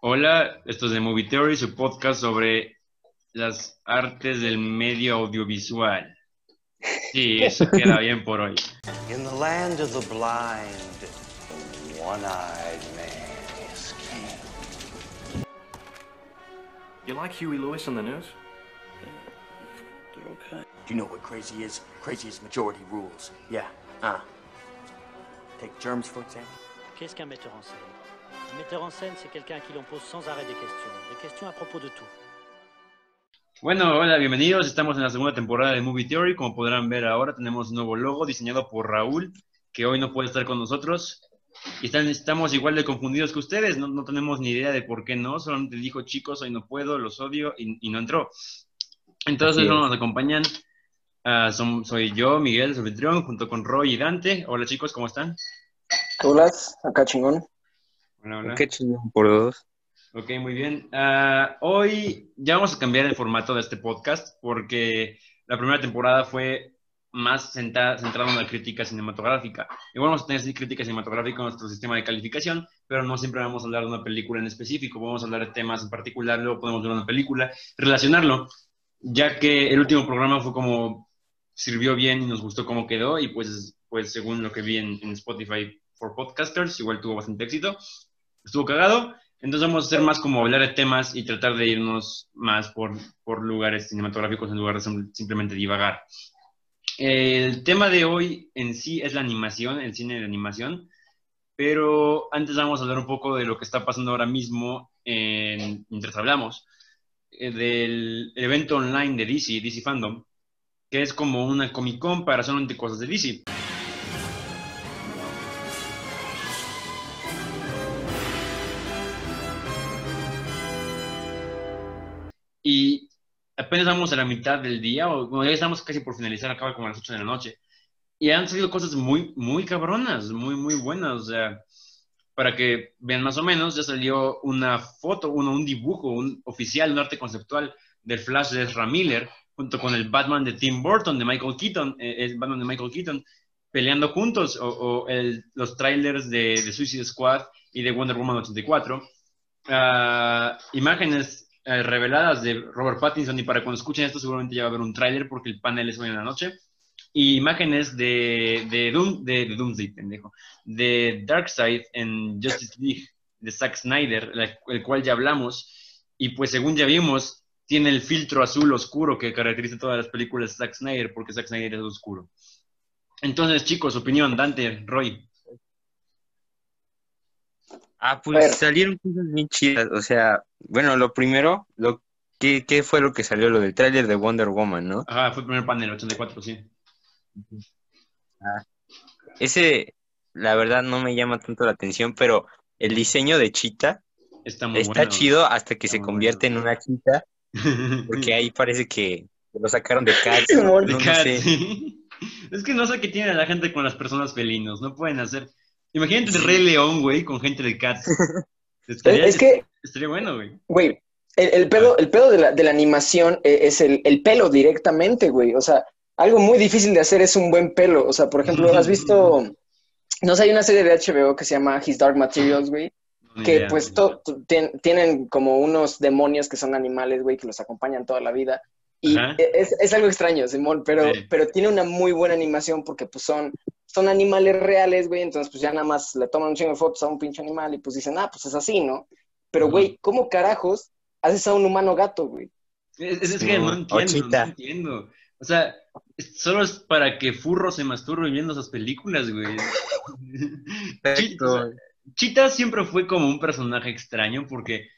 Hola, esto es de Movie Theory, su podcast sobre las artes del medio audiovisual. Sí, eso queda bien por hoy. In the land of the blind, the one-eyed man is king. You like Huey Lewis on the news? Do you know what crazy is? Crazy is majority rules. Yeah. Uh. Take germs, for example. Qu'est-ce qu'un metteur en scène Un metteur en scène, c'est quelqu'un à qui l'on pose sans arrêt des questions. Des questions à propos de tout. Bueno, hola, bienvenidos. Estamos en la segunda temporada de Movie Theory. Como podrán ver ahora, tenemos un nuevo logo diseñado por Raúl, que hoy no puede estar con nosotros. Y están, estamos igual de confundidos que ustedes. No, no tenemos ni idea de por qué no. Solamente dijo, chicos, hoy no puedo, los odio, y, y no entró. Entonces, es. nos acompañan. ah, son- soy yo, Miguel, su anfitrión, junto con Roy y Dante. Hola, chicos, ¿cómo están? Hola, acá chingón. Hola, hola. Qué chingón por dos. Ok, muy bien. Ah, hoy ya vamos a cambiar el formato de este podcast porque la primera temporada fue más centra- centrada en la crítica cinematográfica. Y vamos a tener crítica cinematográfica en nuestro sistema de calificación, pero no siempre vamos a hablar de una película en específico, vamos a hablar de temas en particular, luego podemos ver una película, relacionarlo, ya que el último programa fue como sirvió bien y nos gustó cómo quedó y pues, pues según lo que vi en, en Spotify for Podcasters, igual tuvo bastante éxito. Estuvo cagado. Entonces vamos a hacer más como hablar de temas y tratar de irnos más por, por lugares cinematográficos en lugar de sim- simplemente divagar. El tema de hoy en sí es la animación, el cine de animación, pero antes vamos a hablar un poco de lo que está pasando ahora mismo en- mientras hablamos, eh, del evento online de DC, DC Fandom, que es como una Comic Con para solamente cosas de DC. Apenas a la mitad del día, o bueno, ya estamos casi por finalizar, acaba como a las 8 de la noche. Y han salido cosas muy, muy cabronas, muy, muy buenas. O sea, para que vean más o menos, ya salió una foto, uno, un dibujo un oficial, un arte conceptual del Flash de Ezra Miller, junto con el Batman de Tim Burton, de Michael Keaton, eh, el Batman de Michael Keaton, peleando juntos, o, o el- los trailers de, de Suicide Squad y de Wonder Woman 84. Ah, imágenes eh, reveladas de Robert Pattinson y para cuando escuchen esto seguramente ya va a haber un tráiler porque el panel es hoy en la noche y imágenes de, de, Doom, de, de Doomsday, pendejo, de Darkseid en Justice League de Zack Snyder, la- el cual ya hablamos y pues según ya vimos tiene el filtro azul oscuro que caracteriza todas las películas de Zack Snyder porque Zack Snyder es oscuro. Entonces chicos, opinión, Dante, Roy. Ah, pues, pues salieron cosas bien chidas. O sea, bueno, lo primero, lo ¿qué, qué fue lo que salió? Lo del tráiler de Wonder Woman, ¿no? Ajá, fue el primer panel, 84, sí. Ese, la verdad, no me llama tanto la atención, pero el diseño de Cheetah Está muy está bueno. chido hasta que Está se convierte bueno. en una chita, porque ahí parece que lo sacaron de Cats. De No, Cats, sé. Es que no sé qué tiene la gente con las personas felinos. No pueden hacer. Imagínate el. Rey León, güey, con gente de Cats. Estaría, Es, que, estaría bueno, güey. güey, el, el pedo, el pedo de la, de la animación e- es el, el pelo directamente, güey. O sea, algo muy difícil de hacer es un buen pelo. O sea, por ejemplo, ¿has visto? No sé, hay una serie de HBO que se llama His Dark Materials, güey. Que idea, pues güey. to- to- tien- tienen como unos demonios que son animales, güey, que los acompañan toda la vida. Y e- es, es algo extraño, Simón, pero, Sí. pero tiene una muy buena animación porque pues son, son animales reales, güey, entonces pues ya nada más le toman un chingo de fotos a un pinche animal y pues dicen, ah, pues es así, ¿no? Pero, güey, ¿cómo carajos haces a un humano gato, güey? Es, es- es Sí, que no entiendo, no entiendo. O sea, solo es para que Furro se masturbe viendo esas películas, güey. Chi- o sea, Cheetah siempre fue como un personaje extraño porque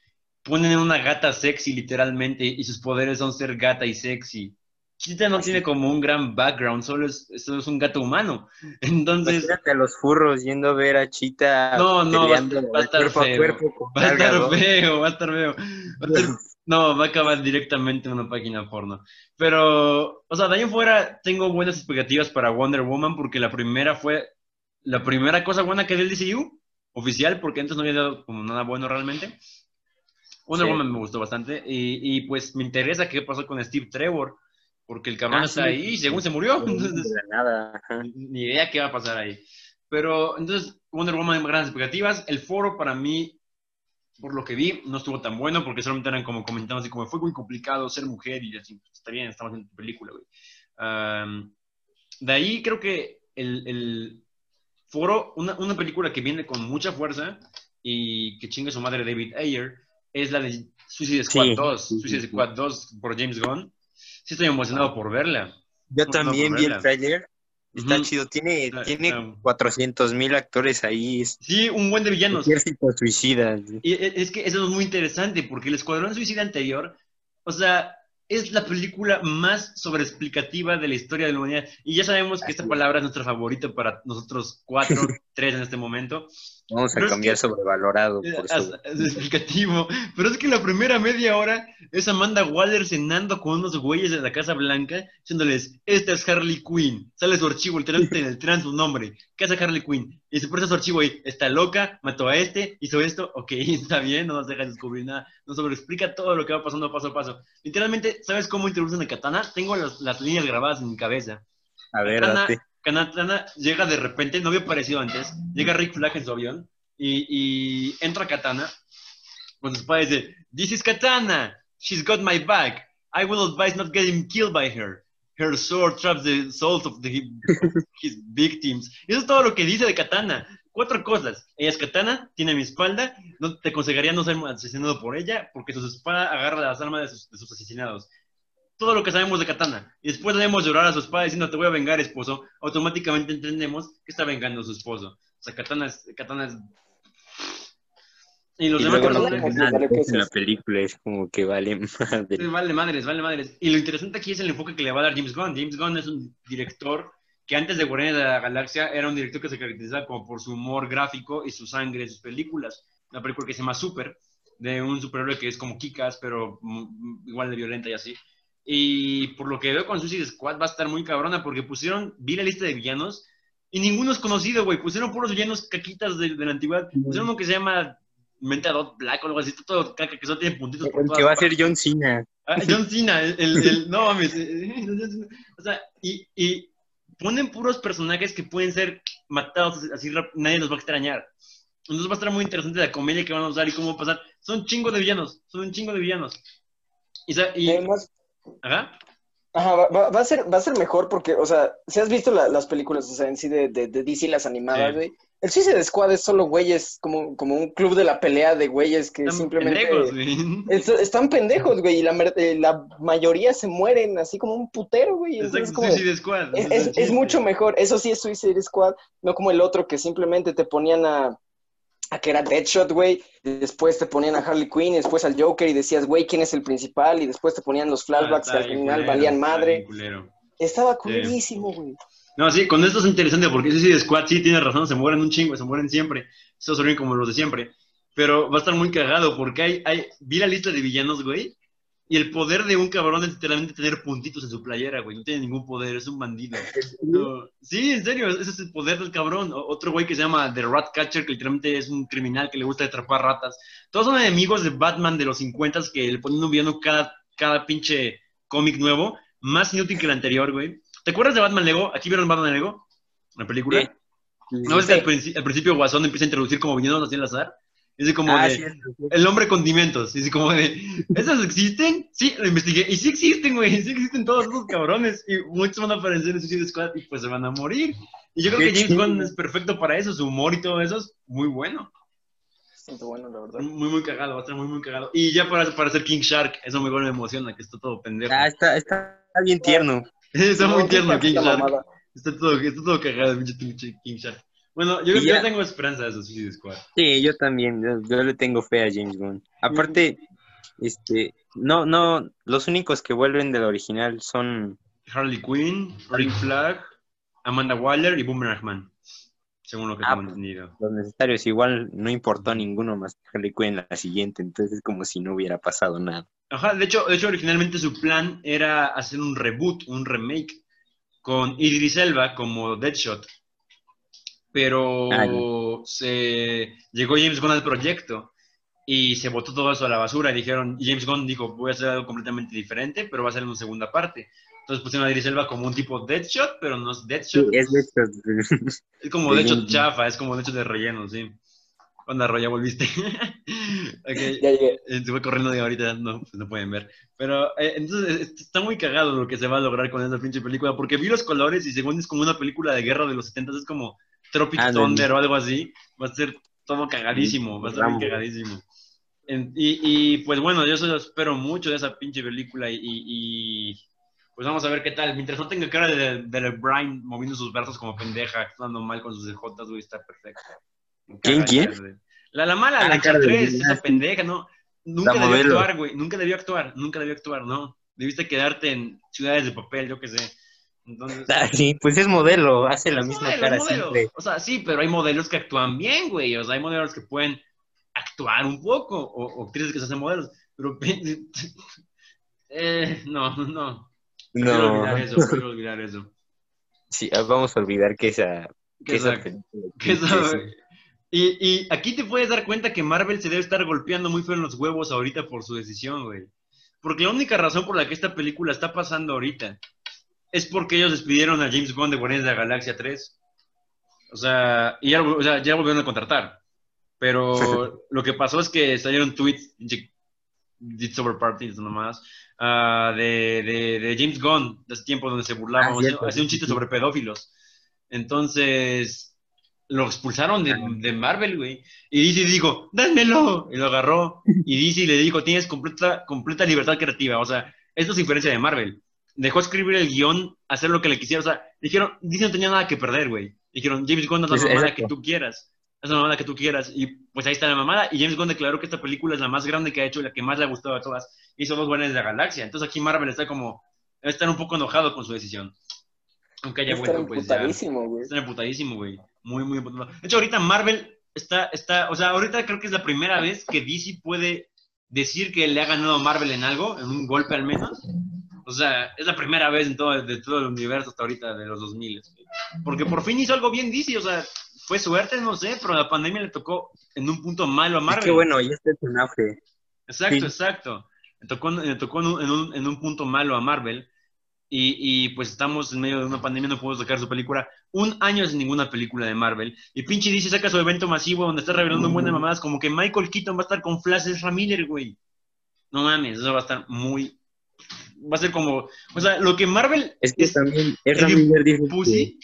ponen una gata sexy literalmente y sus poderes son ser gata y sexy. Cheetah no tiene como un gran background, solo es, solo es un gato humano. Entonces, Imagínate a los furros yendo a ver a Cheetah No, no, va va a estar feo. a cuerpo va a estar feo, va a estar feo. Va a estar- no, va a acabar directamente en una página porno. Pero, o sea, de ahí en fuera tengo buenas expectativas para Wonder Woman porque la primera fue la primera cosa buena que dio el DCU oficial, porque antes no había dado como nada bueno realmente. Wonder Sí. Woman me gustó bastante y, y, pues me interesa qué pasó con Steve Trevor, porque el cabrón Ah, está sí. ahí y según se murió. Entonces, De nada. ni idea qué va a pasar ahí. Pero entonces, Wonder Woman, grandes expectativas. El foro para mí por lo que vi, no estuvo tan bueno porque solamente eran como comentando así como fue muy complicado ser mujer y así, pues, está bien, estamos en tu película, güey. De ahí creo que el, el foro, una, una película que viene con mucha fuerza y que chingue su madre David Ayer, es la de Suicide Squad Sí, 2, sí, sí, Suicide sí. Squad 2 por James Gunn. Sí estoy emocionado por verla. Yo No, también no, vi el verla. tráiler. Está Ujú. chido. Tiene, Está- tiene está- 400 mil actores ahí. Sí, un buen de villanos. ejército suicida. Y e- es que eso es muy interesante porque el Escuadrón Suicida anterior, o sea, es la película más sobreexplicativa de la historia de la humanidad. Y ya sabemos que esta palabra es nuestra favorita para nosotros cuatro, tres en este momento. Vamos a Pero es cambiar que- sobrevalorado por Es, eso. es explicativo. Pero es que la primera media hora es Amanda Waller cenando con unos güeyes de la Casa Blanca, diciéndoles, esta es Harley Quinn. Sale su archivo, literalmente en el tren su nombre. ¿Qué hace Harley Quinn? Y se presta su archivo ahí, está loca, mató a este, hizo esto, ok, está bien, no nos deja descubrir nada. Nos sobreexplica todo lo que va pasando paso a paso. Literalmente, ¿sabes cómo introducen a Katana? Tengo las, las líneas grabadas en mi cabeza. A ver, Katana, date. Katana llega de repente, no había aparecido antes, llega Rick Flag en su avión y, y entra Katana con sus padres dice, This is Katana, she's got my back, I will advise not getting killed by her. Her sword traps the souls of, the, of his victims. Eso es todo lo que dice de Katana. Cuatro cosas. Ella es Katana, tiene mi espalda, no te aconsejaría no ser asesinado por ella, porque su espada agarra las almas de sus, de sus asesinados todo lo que sabemos de Katana. Y después debemos llorar a su espada diciendo, te voy a vengar, esposo. Automáticamente entendemos que está vengando a su esposo. O sea, Katana es... Katana es... Y los Y demás personajes... ¿qué en la película es como que vale madre. Sí, Vale madres, vale madres. Y lo interesante aquí es el enfoque que le va a dar James Gunn. James Gunn es un director que antes de Guardianes de la Galaxia era un director que se caracterizaba como por su humor gráfico y su sangre en sus películas. Una película que se llama Super, de un superhéroe que es como Kikas, pero mm, igual de violenta y así. Y por lo que veo con Suicide Squad va a estar muy cabrona porque pusieron, vi la lista de villanos y ninguno es conocido, güey. Pusieron puros villanos caquitas de, de la antigüedad. Pusieron uno que se llama Mentadot Black o algo así, todo caca que solo tiene puntitos por El todas que va a ser. John Cena. Ah, John Cena, el, el- el- no mames. eh, O sea, y, y ponen puros personajes que pueden ser matados así, rap- nadie los va a extrañar. Entonces va a estar muy interesante la comedia que van a usar y cómo va a pasar. Son chingo de villanos, son un chingo de villanos. Y, y- Además, ajá. Ajá, va, a ser, va a ser mejor porque, o sea, si has visto la- las películas, o sea, en sí de, de, de DC, las animadas, Sí. güey, el Suicide Squad es solo güeyes, como, como un club de la pelea de güeyes que Están simplemente... pendejos, güey. es- están pendejos, güey, y la, eh, la mayoría se mueren así como un putero, güey. Exacto, es como de- Suicide Squad. Es, mucho mejor. Eso sí es Suicide Squad, no como el otro que simplemente te ponían a, a que era Deadshot, güey. Después te ponían a Harley Quinn, y después al Joker y decías, güey, ¿quién es el principal? Y después te ponían los flashbacks Ah, que está al final culero, valían madre. Estaba culerísimo, güey. No, sí, con esto es interesante porque Suicide Squad sí tiene razón, se mueren un chingo, se mueren siempre. Estos son como los de siempre. Pero va a estar muy cagado porque hay, hay, vi la lista de villanos, güey. Y el poder de un cabrón es literalmente tener puntitos en su playera, güey. No tiene ningún poder, es un bandido. No, sí, en serio, ese es el poder del cabrón. Otro güey que se llama The Rat Catcher, que literalmente es un criminal que le gusta atrapar ratas. Todos son enemigos de Batman de los 50 que le ponen un villano cada, cada pinche cómic nuevo. Más inútil que el anterior, güey. ¿Te acuerdas de Batman Lego? ¿Aquí vieron Batman Lego? La película. Sí. ¿No ves que al, al principio Guasón empieza a introducir como villanos así al azar? De como Ah, de, sí, es- el hombre condimentos. Y así como de, ¿esos existen? Sí, lo investigué. Y sí existen, güey. Sí existen todos esos cabrones. Y muchos van a aparecer en Suicide Squad y pues se van a morir. Y yo creo Qué que James. Gunn es perfecto para eso. Su humor y todo eso es muy bueno. Bastante bueno, la verdad. Muy, muy cagado. Va a estar muy, muy cagado. Y ya para, para ser King Shark, eso me, me emociona, que está todo pendejo. Ah, está, está bien tierno. está muy No, tierno King Shark. mamada. Está todo, está todo cagado, King Shark. Bueno, yo, yo tengo esperanza de Suicide Squad. Sí, yo también, yo, yo le tengo fe a James Gunn. Aparte, este, no, no, los únicos que vuelven del original son, Harley Quinn, Rick Flag, Amanda Waller y Boomerang Man. Según lo que Ah, tengo pues. entendido. los necesarios. Igual no importó a ninguno más que Harley Quinn en la siguiente, entonces es como si no hubiera pasado nada. Ajá, de hecho, de hecho, originalmente su plan era hacer un reboot, un remake, con Idris Elba como Deadshot. Pero se llegó James Gunn al proyecto y se botó todo eso a la basura. Y dijeron, James Gunn dijo, voy a hacer algo completamente diferente, pero va a ser en una segunda parte. Entonces pusieron a Idris Elba como un tipo Deadshot, pero no es Sí, Deadshot. es de estos. Es como de de hecho James Gunn. chafa, es como de hecho de relleno, sí. Onda, Ro, ya volviste. Ok, Ya llegué. eh, Se fue corriendo de ahorita, no, pues no pueden ver. Pero eh, entonces eh, está muy cagado lo que se va a lograr con esa pinche película, porque vi los colores y según es como una película de guerra de los 70, es como Tropic Thunder o algo así. Va a ser todo cagadísimo, va a estar cagadísimo. En- y, y, pues bueno, yo solo espero mucho de esa pinche película y, pues vamos a ver qué tal. Mientras no tenga cara de, de Brian moviendo sus brazos como pendeja, actuando mal con sus ejotas, güey, está perfecto. ¿Quién, quién? La, la mala, Ah, la cara de Enchantress, Brian, esa sí. pendeja, ¿no? Nunca debió actuar, güey. Nunca debió actuar, nunca debió actuar, ¿no? Debiste quedarte en ciudades de papel, yo qué sé. Entonces, Ah, sí, pues es modelo, hace la misma modelo, cara siempre. O sea, sí, pero hay modelos que actúan bien, güey. O sea, hay modelos que pueden actuar un poco, o, o actrices que se hacen modelos. Pero, eh, no, no. Quiero No, olvidar eso, quiero olvidar eso. sí, ah, vamos a olvidar que esa, Que que esa esa- película- que esa- sí. y, y aquí te puedes dar cuenta que Marvel se debe estar golpeando muy feo en los huevos ahorita por su decisión, güey. Porque la única razón por la que esta película está pasando ahorita es porque ellos despidieron a James Bond de Guardianes de la Galaxia 3. O sea, y ya, o sea, ya volvieron a contratar. Pero lo que pasó es que salieron tweets, It's Over Parties nomás, ah, de, de, de James Gunn, de ese tiempo donde se burlaba, Ah, hacía un chiste sobre pedófilos. Entonces, lo expulsaron de, de Marvel, güey. Y DC dijo, dámelo. Y lo agarró. Y DC le dijo, tienes completa, completa libertad creativa. O sea, esto es diferencia de Marvel. Dejó escribir el guion, hacer lo que le quisiera. O sea, dijeron, DC no tenía nada que perder, güey. Dijeron, James Gunn, haz la mamada exacto. que tú quieras. Haz la mamada que tú quieras. Y pues ahí está la mamada. Y James Gunn declaró que esta película es la más grande que ha hecho y la que más le ha gustado a todas. Hizo dos buenas de la galaxia. Entonces aquí Marvel está como, debe estar un poco enojado con su decisión. Aunque haya Está vuelto, pues emputadísimo, güey. Está emputadísimo, güey. Muy, muy emputado. De hecho, ahorita Marvel está, está, o sea, ahorita creo que es la primera vez que DC puede decir que le ha ganado a Marvel en algo, en un golpe al menos. O sea, es la primera vez en todo, de todo el universo hasta ahorita de los 2000. güey. Porque por fin hizo algo bien DC, o sea, fue suerte, no sé, pero la pandemia le tocó en un punto malo a Es Marvel. que bueno, ya está en auge. Exacto, Sí. exacto. Le tocó, le tocó en, un, en un- en un punto malo a Marvel. Y, y, pues estamos en medio de una pandemia, no podemos sacar su película. Un año sin ninguna película de Marvel. Y pinche DC saca su evento masivo donde está revelando un buen de mamadas, como que Michael Keaton va a estar con Flash Ezra Miller, güey. No mames, eso va a estar muy. Va a ser como. O sea, lo que Marvel Es que es también es dijo pussy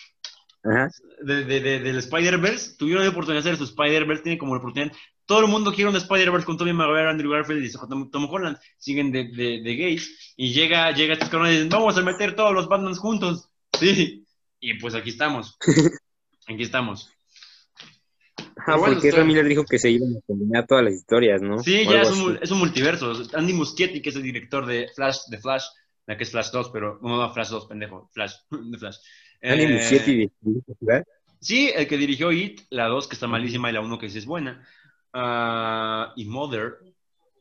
que- Ajá. de, de- de- del Spider-Verse, tuvieron la oportunidad de hacer su Spider-Verse, tiene como la oportunidad. Todo el mundo quiere un Spider-Verse con Tobey Maguire, Andrew Garfield y Tom, Tom Holland. Siguen de, de, de gays. Y llega, llega estos cabrones y dicen, vamos a meter todos los Batmans juntos. Sí. Y pues aquí estamos. Aquí estamos. Pero bueno, porque Miller dijo que se iban a combinar todas las historias, ¿no? Sí, O ya es un, es un multiverso. Andy Muschietti, que es el director de Flash, de Flash, la que es Flash 2, pero no, no, Flash 2, pendejo. Flash, de Flash. Andy Eh, Muschietti. Sí, el que dirigió It, la 2 que está malísima y la 1 que sí es buena, ah, y Mother,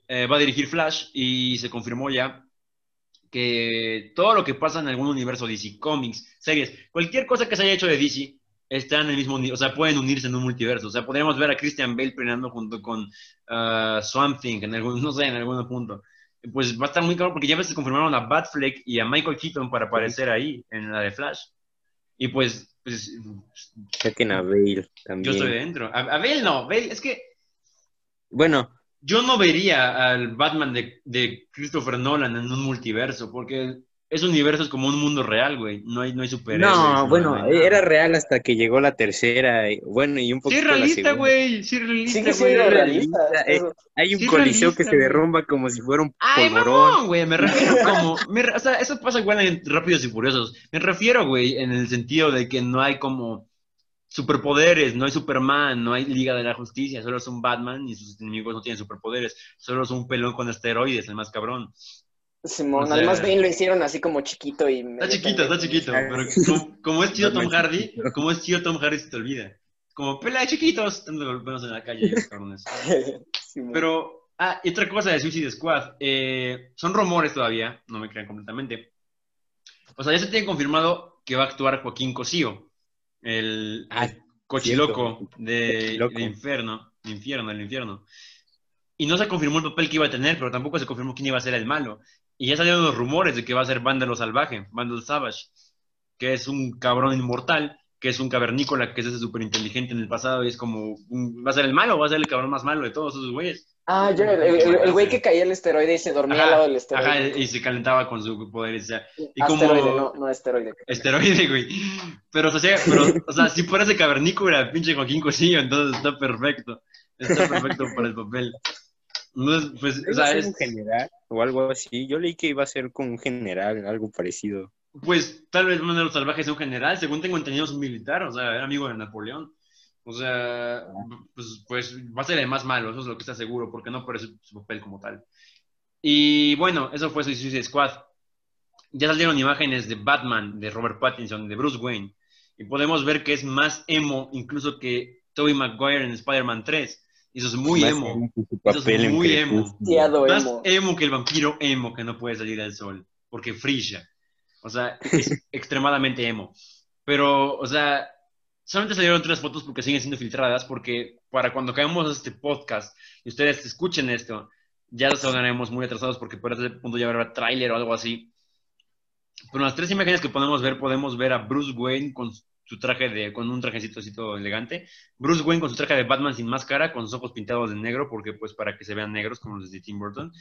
eh, va a dirigir Flash y se confirmó ya que todo lo que pasa en algún universo DC, cómics, series, cualquier cosa que se haya hecho de DC, está en el mismo, o sea, pueden unirse en un multiverso. O sea, podríamos ver a Christian Bale peleando junto con ah, Swamp Thing en algún, no sé, en algún punto. Pues va a estar muy claro porque ya que confirmaron a Batfleck y a Michael Keaton para aparecer ahí en la de Flash. Y pues, pues Saquen a Bale yo también. estoy dentro. A, a Bale no, Bale, es que Bueno, yo no vería al Batman de, de Christopher Nolan en un multiverso, porque ese universo es como un mundo real, güey. No hay, no hay superhéroes. no, bueno, era real hasta que llegó la tercera. y- Bueno, y un Sí, poquito es la realista, güey. Sí, realista, Sigue güey. siendo realista, realista. eh. Hay un Sí, coliseo que se derrumba como si fuera un Ay, polvorón. mamón, güey, me refiero como, me o sea, eso pasa igual en Rápidos y Furiosos. Me refiero, güey, en el sentido de que no hay como superpoderes, no hay Superman, no hay Liga de la Justicia, solo es un Batman y sus enemigos no tienen superpoderes, solo es un pelón con esteroides, el más cabrón. Simón, O sea- además Bane lo hicieron así como chiquito y... Está chiquito, está chiquito, pero como, como es tío Tom Hardy, como es tío Tom Hardy se te olvida. Como pelea de chiquitos, están golpeados en la calle, cabrones. Pero, ah, y otra cosa de Suicide Squad, eh, son rumores todavía, no me crean completamente. O sea, ya se tiene confirmado que va a actuar Joaquín Cosío, el, Ah, el cochiloco de, de Inferno, de Infierno, el Infierno. Y no se confirmó el papel que iba a tener, pero tampoco se confirmó quién iba a ser el malo. Y ya salieron los rumores de que va a ser Vándalo Salvaje, Vándalo Savage, que es un cabrón inmortal, que es un cavernícola, que es ese súper inteligente en el pasado y es como, un- va a ser el malo, va a ser el cabrón más malo de todos esos güeyes. Ah, yo, el, güey que caía el esteroide y se dormía al lado del esteroide. ajá, y se calentaba con su poder, o sea, y Asteroide, como- no, no esteroide. esteroide, güey. Pero, o sea, pero, o sea, si fuera ese cavernícola, pinche Joaquín Cosillo, entonces está perfecto. Está perfecto para el papel. Entonces, pues, o ¿Iba a sea, es- un general o algo así? Yo leí que iba a ser como un general, algo parecido. Pues tal vez uno de los salvajes es un general, según tengo entendido es un militar, o sea, era amigo de Napoleón. O sea, pues, pues va a ser el más malo, eso es lo que está seguro, porque no por eso su papel como tal. Y bueno, eso fue Suicide Squad. Ya salieron imágenes de Batman, de Robert Pattinson, de Bruce Wayne, y podemos ver que es más emo incluso que Tobey Maguire en Spider-Man 3. Eso es muy Más emo. su Eso es papel muy emo. Demasiado Más emo. emo que el vampiro emo que no puede salir al sol, porque frilla. O sea, es extremadamente emo. Pero, o sea, solamente salieron tres fotos porque siguen siendo filtradas, porque para cuando caemos este podcast y ustedes escuchen esto, ya los sonaremos muy atrasados porque por ese punto ya habrá tráiler o algo así. Pero en las tres imágenes que podemos ver, podemos ver a Bruce Wayne con su traje de, con un trajecito así todo elegante. Bruce Wayne con su traje de Batman sin máscara, con sus ojos pintados de negro, porque pues para que se vean negros como los de Tim Burton.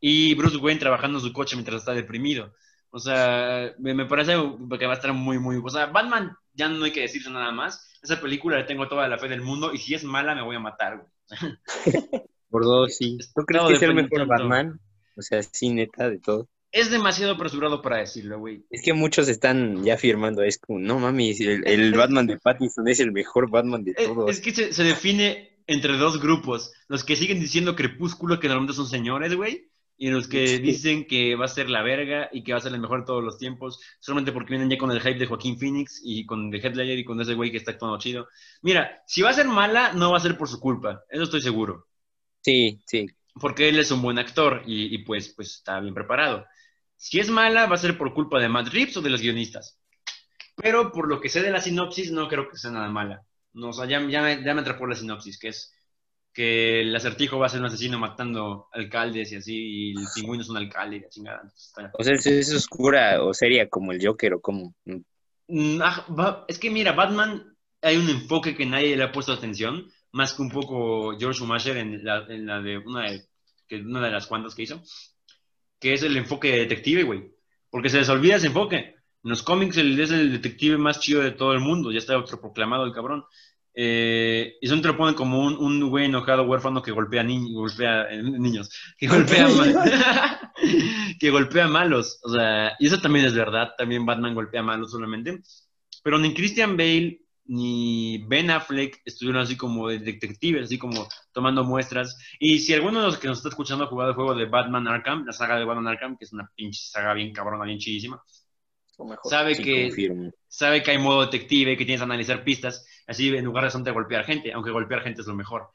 Y Bruce Wayne trabajando en su coche mientras está deprimido. O sea, me, me parece que va a estar muy, muy... O sea, Batman ya no hay que decirse nada más. Esa película le tengo toda la fe del mundo y si es mala me voy a matar, güey. Por dos, sí. ¿Tú crees que es el mejor tanto. Batman? O sea, sí, neta, de todo. Es demasiado apresurado para decirlo, güey. Es que muchos están ya afirmando, es como, no mames, el, el Batman de Pattinson es el mejor Batman de Es, todos. es que se, se define entre dos grupos. Los que siguen diciendo Crepúsculo, que normalmente son señores, güey. Y los que Sí. dicen que va a ser la verga y que va a ser el mejor de todos los tiempos, solamente porque vienen ya con el hype de Joaquín Phoenix y con The Headlayer y con ese güey que está actuando chido. Mira, si va a ser mala, no va a ser por su culpa, eso estoy seguro. Sí, sí. Porque él es un buen actor y, y pues, pues está bien preparado. Si es mala, va a ser por culpa de Matt Reeves o de los guionistas. Pero por lo que sé de la sinopsis, no creo que sea nada mala. No, o sea, ya, ya me, ya me atrapó la sinopsis, que es que el acertijo va a ser un asesino matando alcaldes y así, y el pingüino es un alcalde y la chingada. Está- O sea, es, es oscura o seria como el Joker o como... Mm, ah, Es que mira, Batman hay un enfoque que nadie le ha puesto atención, más que un poco George Schumacher en la, en la de una de, que una de las cuantas que hizo, que es el enfoque de detective, güey. Porque se les olvida ese enfoque. En los cómics él es el detective más chido de todo el mundo, ya está autoproclamado el cabrón. Eh, y son te lo ponen como un, güey enojado huérfano que golpea, ni- golpea eh, niños, que golpea, que golpea malos. O sea, y eso también es verdad, también Batman golpea malos solamente. Pero ni Christian Bale ni Ben Affleck estuvieron así como de detectives, así como tomando muestras. Y si alguno de los que nos está escuchando ha jugado el juego de Batman Arkham, la saga de Batman Arkham, que es una pinche saga bien cabrona, bien chidísima, sabe Sí, que confirmo. sabe que hay modo detective, que tienes que analizar pistas, así en lugar de solamente golpear gente, aunque golpear gente es lo mejor.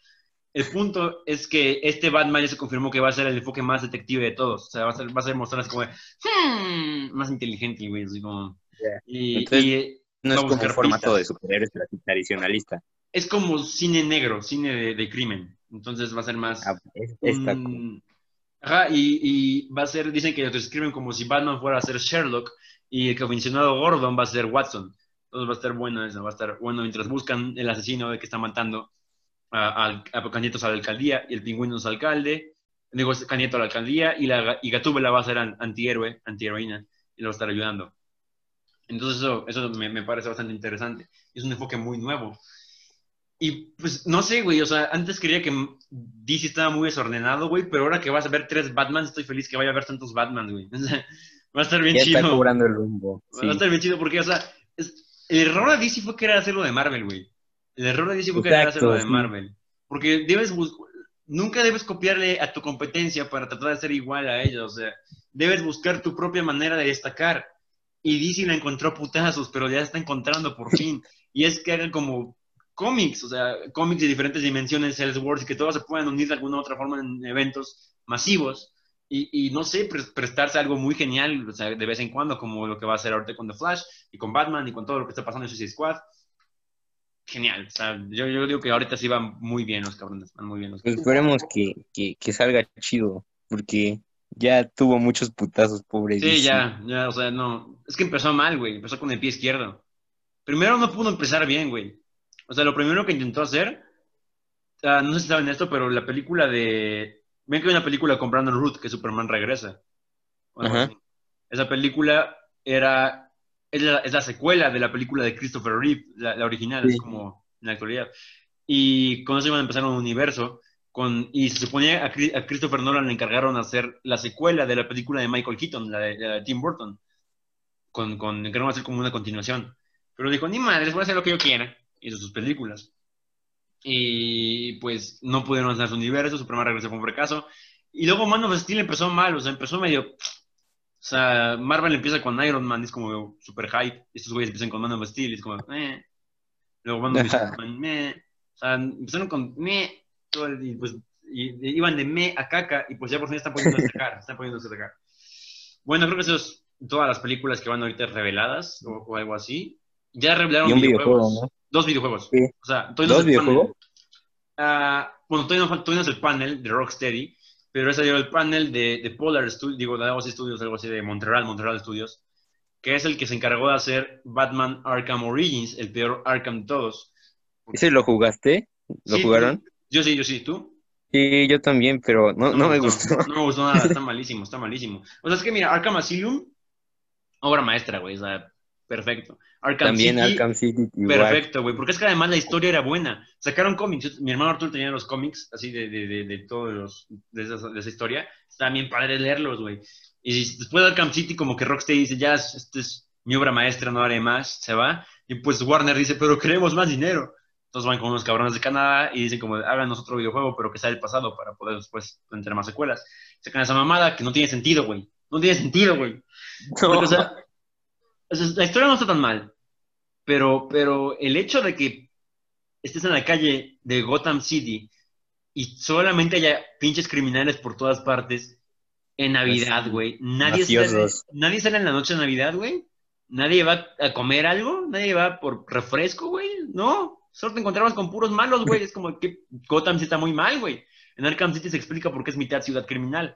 El punto es que este Batman ya se confirmó que va a ser el enfoque más detective de todos. O sea, va a ser, va a ser mostrar así como de, "Hmm", más inteligente, güey, así como... Y, Entonces, y No es como un formato pistas. de superhéroes tra- tradicionalista. Es como cine negro, cine de, de crimen. Entonces va a ser más... Ah, es- está cool. un- Ajá, y, y va a ser, dicen que lo describen como si Batman fuera a ser Sherlock y el comisionado Gordon va a ser Watson. Entonces va a estar bueno eso, va a estar bueno mientras buscan el asesino de que está matando a, a- a candidatos a la alcaldía y el pingüino es alcalde, digo, es candidato a la alcaldía y, la, y Gatúbela va a ser an- antihéroe, antiheroína y lo va a estar ayudando. Entonces eso, eso me, me parece bastante interesante. Es un enfoque muy nuevo. Y pues no sé, güey, o sea, antes creía que DC estaba muy desordenado, güey, pero ahora que vas a ver tres Batman, estoy feliz que vaya a haber tantos Batman, güey. O sea, va a estar bien Ya chido. está cobrando el rumbo. Va sí. a estar bien chido porque, o sea, es- el error de DC fue querer hacerlo de Marvel, güey. El error de DC fue querer hacerlo de. Marvel. Porque debes nunca debes copiarle a tu competencia para tratar de ser igual a ellos. O sea, debes buscar tu propia manera de destacar. Y DC la encontró putazos, pero ya está encontrando por fin. Y es que hagan como cómics, o sea, cómics de diferentes dimensiones, Elseworlds, y que todos se puedan unir de alguna u otra forma en eventos masivos. Y, y no sé, pre- prestarse algo muy genial, o sea, de vez en cuando, como lo que va a hacer ahorita con The Flash, y con Batman, y con todo lo que está pasando en Suicide Squad. Genial, o sea, yo, yo digo que ahorita sí van muy bien los cabrones, van muy bien los Pues cabrones. esperemos que, que, que salga chido, porque ya tuvo muchos putazos, pobre Sí, ya, ya, o sea, no, es que empezó mal, güey, empezó con el pie izquierdo. primero no pudo empezar bien, güey. O sea, lo primero que intentó hacer, ah, no sé si saben esto, pero la película de... Ven que hay una película con Brandon Root que Superman regresa. o algo Ajá. Esa película era... Es la, es la secuela de la película de Christopher Reeve, la, la original, Sí. es como en la actualidad. Y con eso iban a empezar un universo. Con, y se suponía a, a Christopher Nolan le encargaron hacer la secuela de la película de Michael Keaton, la de, de Tim Burton. Con, con, le encargaron hacer como una continuación. Pero dijo, ni madres, voy a hacer lo que yo quiera. Hizo sus películas. Y pues no pudieron hacer su universo, Superman regresó fue un fracaso. Y luego Man of Steel empezó mal, o sea, empezó medio... O sea, Marvel empieza con Iron Man, es como super hype. Estos güeyes empiezan con Man of Steel, es como... Eh. Luego Man of meh. O sea, empezaron con meh, todo el- y pues y, y iban de me a caca, y pues ya por fin están poniendo a sacar, están poniendo a sacar. Bueno, creo que eso es todas las películas que van ahorita reveladas, o, o algo así. Ya revelaron Y un videojuegos. videojuego, ¿no? Dos videojuegos. Sí. O sea, todavía ¿Dos no videojuegos? Ah, bueno, todavía no, todavía no es el panel de Rocksteady, pero es el panel de, de Polar Studios, digo, de algo así Studios, algo así de Montreal, Montreal Studios, que es el que se encargó de hacer Batman Arkham Origins, el peor Arkham de todos. ¿Ese lo jugaste? ¿Lo Sí, jugaron? Yo sí, yo sí, ¿tú? Sí, yo también, pero no, no me gustó. No me gustó nada, está malísimo, está malísimo. O sea, es que mira, Arkham Asylum, obra maestra, güey, o sea, perfecto. Arkham También City, Arkham City igual. Perfecto, güey, porque es que además la historia era buena. Sacaron cómics, mi hermano Arturo tenía los cómics, así de, de, de, de todos los, de esa, de esa historia. Está bien padre leerlos, güey. Y después de Arkham City, como que Rocksteady dice, ya, esta es mi obra maestra, no haré más, se va. Y pues Warner dice, pero queremos más dinero. Entonces van con unos cabrones de Canadá y dicen como, háganos otro videojuego, pero que sea del pasado para poder después tener más secuelas. Sacan esa mamada que no tiene sentido, güey. No tiene sentido, güey. Porque, o sea, la historia no está tan mal, pero, pero el hecho de que estés en la calle de Gotham City y solamente haya pinches criminales por todas partes en Navidad, güey. Nadie sale, nadie sale en la noche de Navidad, güey. Nadie va a comer algo, nadie va por refresco, güey. No, solo te encontramos con puros malos, güey. Es como que Gotham City está muy mal, güey. En Arkham City se explica por qué es mitad ciudad criminal.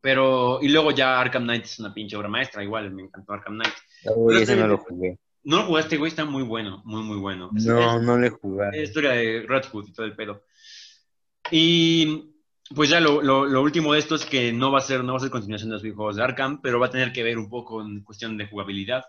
Pero, y luego ya Arkham Knight es una pinche obra maestra, igual, me encantó Arkham Knight. Uy, Pero ese sí, no lo jugué. No lo jugaste, güey, está muy bueno, muy, muy bueno. Es- No, es- no le jugué. es historia de Red Hood y todo el pedo. Y pues ya lo, lo, lo último de esto es que no va a ser, no va a ser continuación de los videojuegos de Arkham, pero va a tener que ver un poco en cuestión de jugabilidad.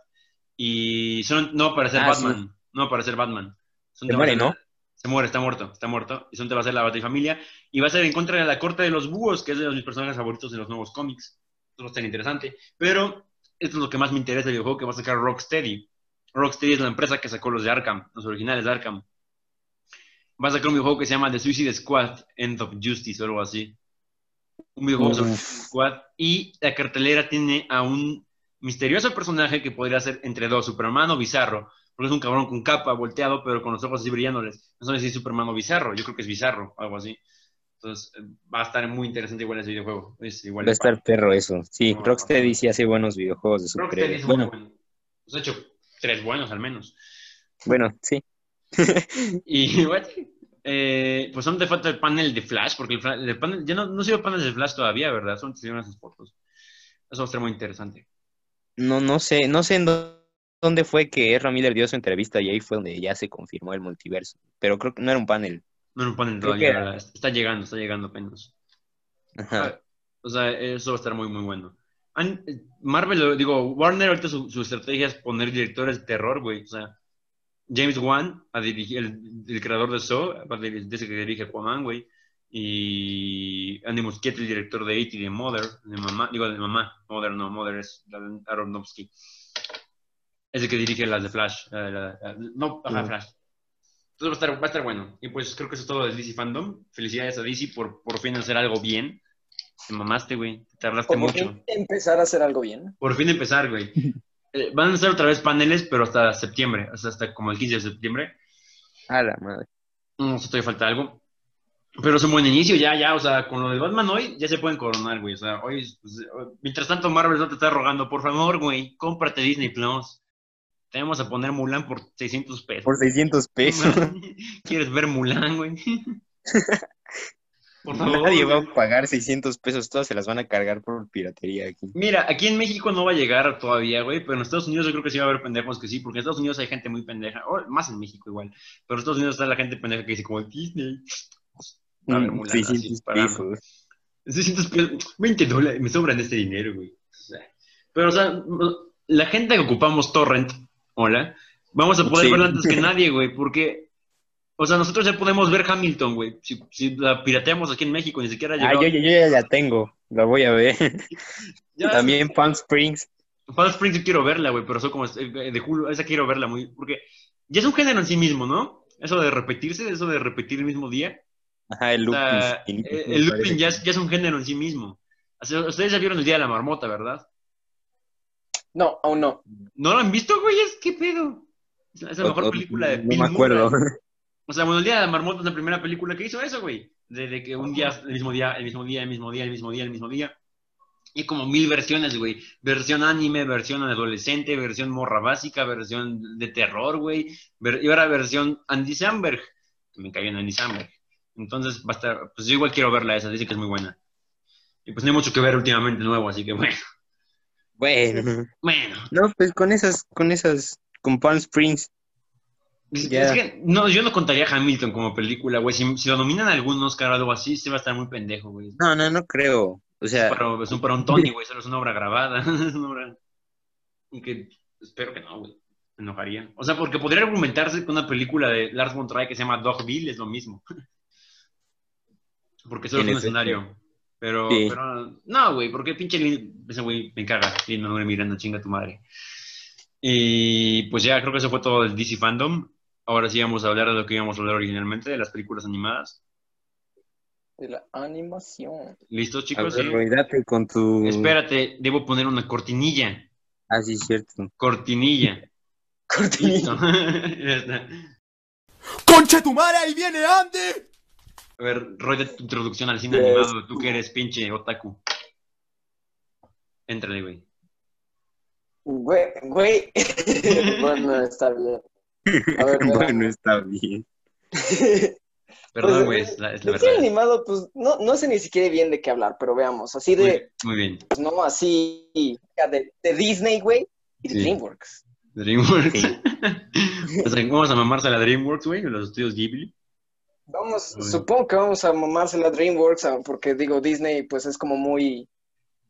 Y son, no va a aparecer Ah, Batman, no va a aparecer Batman. Son Se muere, ser- ¿no? Se muere, está muerto, está muerto. Y son te va a ser la Batifamilia. Y va a ser en contra de la corte de los búhos, que es de los mis personajes favoritos de los nuevos cómics. Esto va a estar interesante. Pero esto es lo que más me interesa del videojuego que va a sacar Rocksteady. Rocksteady es la empresa que sacó los de Arkham, los originales de Arkham. Va a sacar un videojuego que se llama The Suicide Squad, End of Justice o algo así. Un videojuego sobre Uf. Suicide Squad. Y la cartelera tiene a un misterioso personaje que podría ser entre dos, Superman o Bizarro. Porque es un cabrón con capa, volteado, pero con los ojos así brillándoles. No sé si es Superman o Bizarro. Yo creo que es Bizarro, algo así. Entonces eh, va a estar muy interesante igual ese videojuego. Es igual Va a estar perro eso. Sí, No, Rocksteady sí hace buenos videojuegos de Rocksteady es superhéroes. Bueno, bueno. Nos ha hecho tres buenos al menos. bueno, sí. Y bueno, eh, pues son te falta el panel de Flash, porque el, Fla- el panel, ya no, no se ve panel de Flash todavía, ¿verdad? Son se esas fotos. Eso va a estar muy interesante. No, no sé, no sé en dó- dónde fue que Ezra Miller dio su entrevista y ahí fue donde ya se confirmó el multiverso. Pero creo que no era un panel. No era un panel todavía. Está llegando, está llegando apenas. Ajá. O sea, eso va a estar muy, muy bueno. Marvel, digo, Warner ahorita su, su estrategia es poner directores de terror, güey. O sea, James Wan, a dirigir, el, el creador de Saw, de ese que dirige Aquaman, güey. Y Andy Muschietti, el director de E.T. de Mother, de mamá, digo, de mamá, Mother no, Mother es Aronofsky. Es el que dirige las de Flash. la- la- la- no, ajá. Flash. Entonces va a, estar, va a estar bueno. Y pues creo que eso es todo de DC Fandom. Felicidades a DC por por fin hacer algo bien. Te mamaste, güey. Te tardaste mucho. que empezar a hacer algo bien. Por fin empezar, güey. Eh, van a hacer otra vez paneles, pero hasta septiembre. O sea, hasta como el 15 de septiembre. A la madre. No sé, todavía falta algo. Pero es un buen inicio, ya, ya. O sea, con lo de Batman hoy, ya se pueden coronar, güey. O sea, hoy, pues, mientras tanto, Marvel no te está rogando, por favor, güey, cómprate Disney Plus. Te vamos a poner Mulan por 600 pesos. Por 600 pesos. ¿Quieres ver Mulan, güey? Por favor. Nadie va a pagar 600 pesos, todas se las van a cargar por piratería aquí. Mira, aquí en México no va a llegar todavía, güey, pero en Estados Unidos yo creo que sí va a haber pendejos que sí, porque en Estados Unidos hay gente muy pendeja, o más en México igual, pero en Estados Unidos está la gente pendeja que dice como Disney. Va a Mm, muladas así 600 pagando. pesos. 600 pesos, 20 dólares, me sobran este dinero, güey. Pero, o sea, la gente que ocupamos Torrent, hola, vamos a poder Sí. verla antes que nadie, güey, porque, o sea, nosotros ya podemos ver Hamilton, güey. Si, si la pirateamos aquí en México, ni siquiera ha Ah, yo, yo, yo ya la tengo, la voy a ver. Ya, También Palm Springs. Palm Springs yo quiero verla, güey, pero eso como es- eh, de Hulu, esa quiero verla muy, porque ya es un género en sí mismo, ¿no? Eso de repetirse, eso de repetir el mismo día. Ajá, el O looping. sea, eh, el looping ya es, ya es un género en sí mismo. O sea, ustedes ya vieron el Día de la Marmota, ¿verdad? No, aún no. ¿No lo han visto, güey? Es qué pedo. Es la, es la mejor O- película de No Bill me acuerdo. Murray. O sea, bueno, el Día de la Marmota es la primera película que hizo eso, güey. De, de que un día, el mismo día, el mismo día, el mismo día, el mismo día, el mismo día. Y como mil versiones, güey. Versión anime, versión adolescente, versión morra básica, versión de terror, güey. Ver- y ahora versión Andy Samberg. Que me cayó en Andy Samberg. Entonces, va a estar, pues yo igual quiero verla esa, dice que es muy buena. Y pues no hay mucho que ver últimamente nuevo, así que bueno. Bueno. Bueno, No, pues con esas, con esas, con Palm Springs. Es que no, yo no contaría Hamilton como película, güey. Si, si lo nominan a algún Oscar o algo así, se va a estar muy pendejo, güey. No, no, no creo. O sea, Para, es un, para un Tony, güey. Solo es una obra grabada. es una obra. Espero que no, güey. Me enojaría. O sea, porque podría argumentarse que una película de Lars von Trier que se llama Dogville es lo mismo. porque solo es un escenario. Pero, Sí. pero no, güey, porque pinche ese güey me caga. Y no me mirando, chinga tu madre. Y pues ya, creo que eso fue todo el DC Fandom. Ahora sí vamos a hablar de lo que íbamos a hablar originalmente, de las películas animadas. De la animación. ¿Listos, a chicos? ver, Sí. Roidate con tu... Espérate, debo poner una cortinilla. Ah, sí, cierto. Cortinilla. Cortinilla. Ya está. ¡Concha tu madre, ahí viene Andy! A ver, Roy, de tu introducción al cine Yes. animado, tú que eres pinche otaku. Éntrale, güey. Güey, güey. bueno, está bien. A ver, bueno, está bien. Perdón, Pues, güey, es la, es la verdad. animado, pues no, no sé ni siquiera bien de qué hablar, pero veamos. Así de, Muy, muy bien. pues, no, así de, de Disney, güey, y de Sí. DreamWorks. DreamWorks. Sí. o sea, vamos a mamarse a la DreamWorks, güey, los estudios Ghibli. Vamos, supongo que vamos a mamársela a DreamWorks, ah, porque digo, Disney, pues es como muy.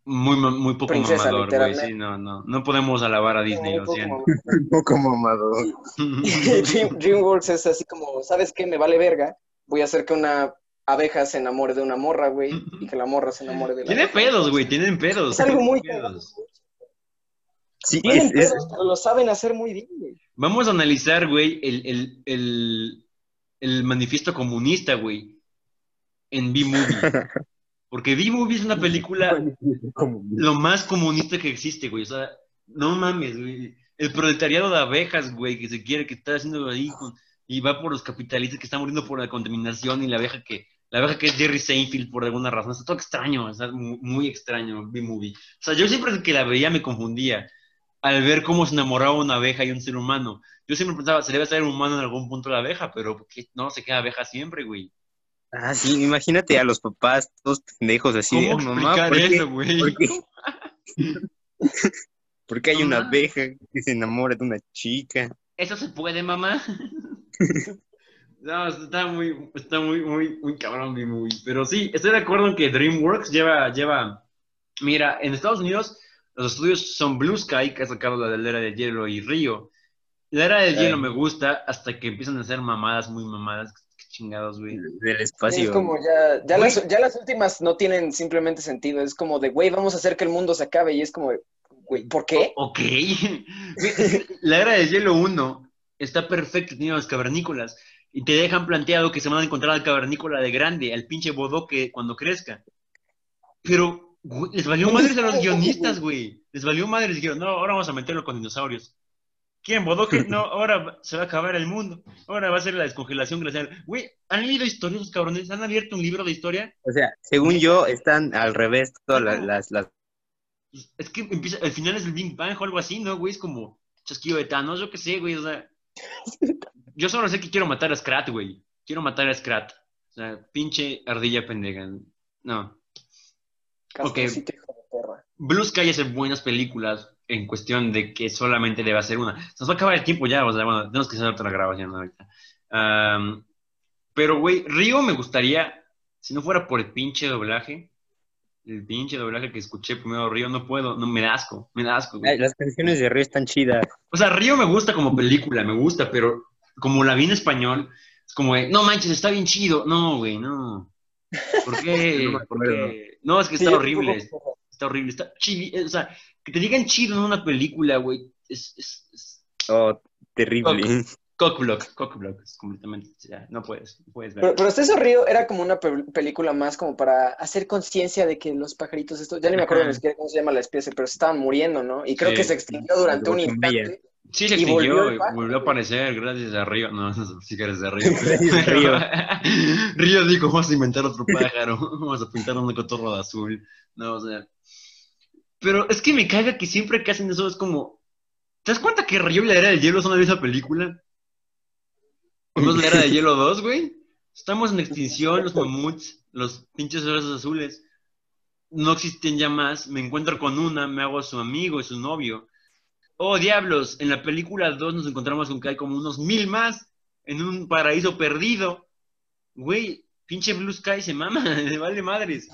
Muy, muy poco Princesa, mamador, güey. literalmente. Sí, no, no. No podemos alabar a Disney, muy lo poco siento. Un poco mamador. Dream- DreamWorks es así como, ¿sabes qué? Me vale verga. Voy a hacer que una abeja se enamore de una morra, güey, y que la morra se enamore de la Tiene pedos, güey, tienen pedos. Es algo muy pedos. Sí, Tienen es, es- pedos, pero lo saben hacer muy bien, güey. Vamos a analizar, güey, el, el, el, el manifiesto comunista, güey, en B-Movie. Porque B-Movie es una película lo más comunista que existe, güey. O sea, no mames, güey. El proletariado de abejas, güey, que se quiere, que está haciendo ahí con- y va por los capitalistas que están muriendo por la contaminación y la abeja que, la abeja que es Jerry Seinfeld por alguna razón. Está todo extraño, está muy, muy extraño, B-Movie. O sea, yo siempre que la veía me confundía al ver cómo se enamoraba una abeja y un ser humano. Yo siempre pensaba, se debe ser humano en algún punto la abeja, pero ¿por qué no se queda abeja siempre, güey? Ah, sí, imagínate a los papás todos pendejos así. ¿Cómo "Ah, mamá, explicar ¿por eso, güey? por qué- por qué hay una abeja que se enamora de una chica? ¿Eso se puede, mamá? no, está muy, está muy, muy, muy cabrón mi movie. Pero sí, estoy de acuerdo en que DreamWorks lleva, lleva, mira, en Estados Unidos los estudios son Blue Sky, que ha sacado la de la era de hielo y Río. La era del hielo me gusta hasta que empiezan a hacer mamadas muy mamadas. Qué chingados, güey. Del espacio. Es como ya, ya, las, ya las últimas no tienen simplemente sentido. Es como de, güey, vamos a hacer que el mundo se acabe. Y es como, güey, ¿por qué? O- ok. la era del hielo 1 está perfecta, tiene los cavernícolas. Y te dejan planteado que se van a encontrar al cavernícola de grande, al pinche bodoque cuando crezca. Pero güey, les valió madres a los guionistas, güey. Les valió madres. Dijeron, no, ahora vamos a meterlo con dinosaurios. ¿Quién? ¿Bodoque? No, ahora se va a acabar el mundo. Ahora va a ser la descongelación glacial. Güey, ¿han leído historias cabrones? ¿Han abierto un libro de historia? O sea, según yo, están al revés todas las, las, las- Es que empieza, al final es el Big Bang o algo así, ¿no, güey? Es como chasquido de Thanos, yo qué sé, güey, o sea. Yo solo sé que quiero matar a Scrat, güey. Quiero matar a Scrat. O sea, pinche ardilla pendeja. No. Castorcito, hijo de perra. Blue Sky hace buenas películas en cuestión de que solamente debe hacer una. Se nos va a acabar el tiempo ya, o sea, bueno, tenemos que hacer otra grabación ahorita. Pero, güey, Río me gustaría, si no fuera por el pinche doblaje, el pinche doblaje que escuché primero Río, no puedo, no me da asco, me da asco. Ay, Las canciones de Río están chidas. O sea, Río me gusta como película, me gusta, pero como la vi en español, es como de, no manches, está bien chido. No, güey, no. ¿Por qué? No me ¿Por acuerdo. qué? No, es que Sí, está yo horrible. Está horrible. Está chidi. O sea, que te digan chido en una película, güey, es, es, es Oh, terrible. cockblock, cockblock, es completamente, ya, no puedes, no puedes ver. Pero, eso Río era como una pe- película más como para hacer conciencia de que los pajaritos, esto, ya ni me acuerdo Ajá. ni siquiera cómo se llama la especie, pero se estaban muriendo, ¿no? Y creo Sí. que se extinguió durante un instante. Sí, se volvió extinguió, volvió a aparecer gracias a Río. No, sé si eres de Río. Río. Río dijo, vamos a inventar otro pájaro, vamos a pintar un cotorro de azul. No, o sea. Pero es que me caga que siempre que hacen eso es como. ¿Te das cuenta que Río y la Era del Hielo son la misma película? ¿O no es la Era del Hielo 2, güey? Estamos en extinción, los mamuts, los pinches osos azules. No existen ya más. Me encuentro con una, me hago su amigo y su novio. Oh, diablos, en la película 2 nos encontramos con que hay como unos mil más en un paraíso perdido. Güey, pinche Blue Sky se mama, le vale madres.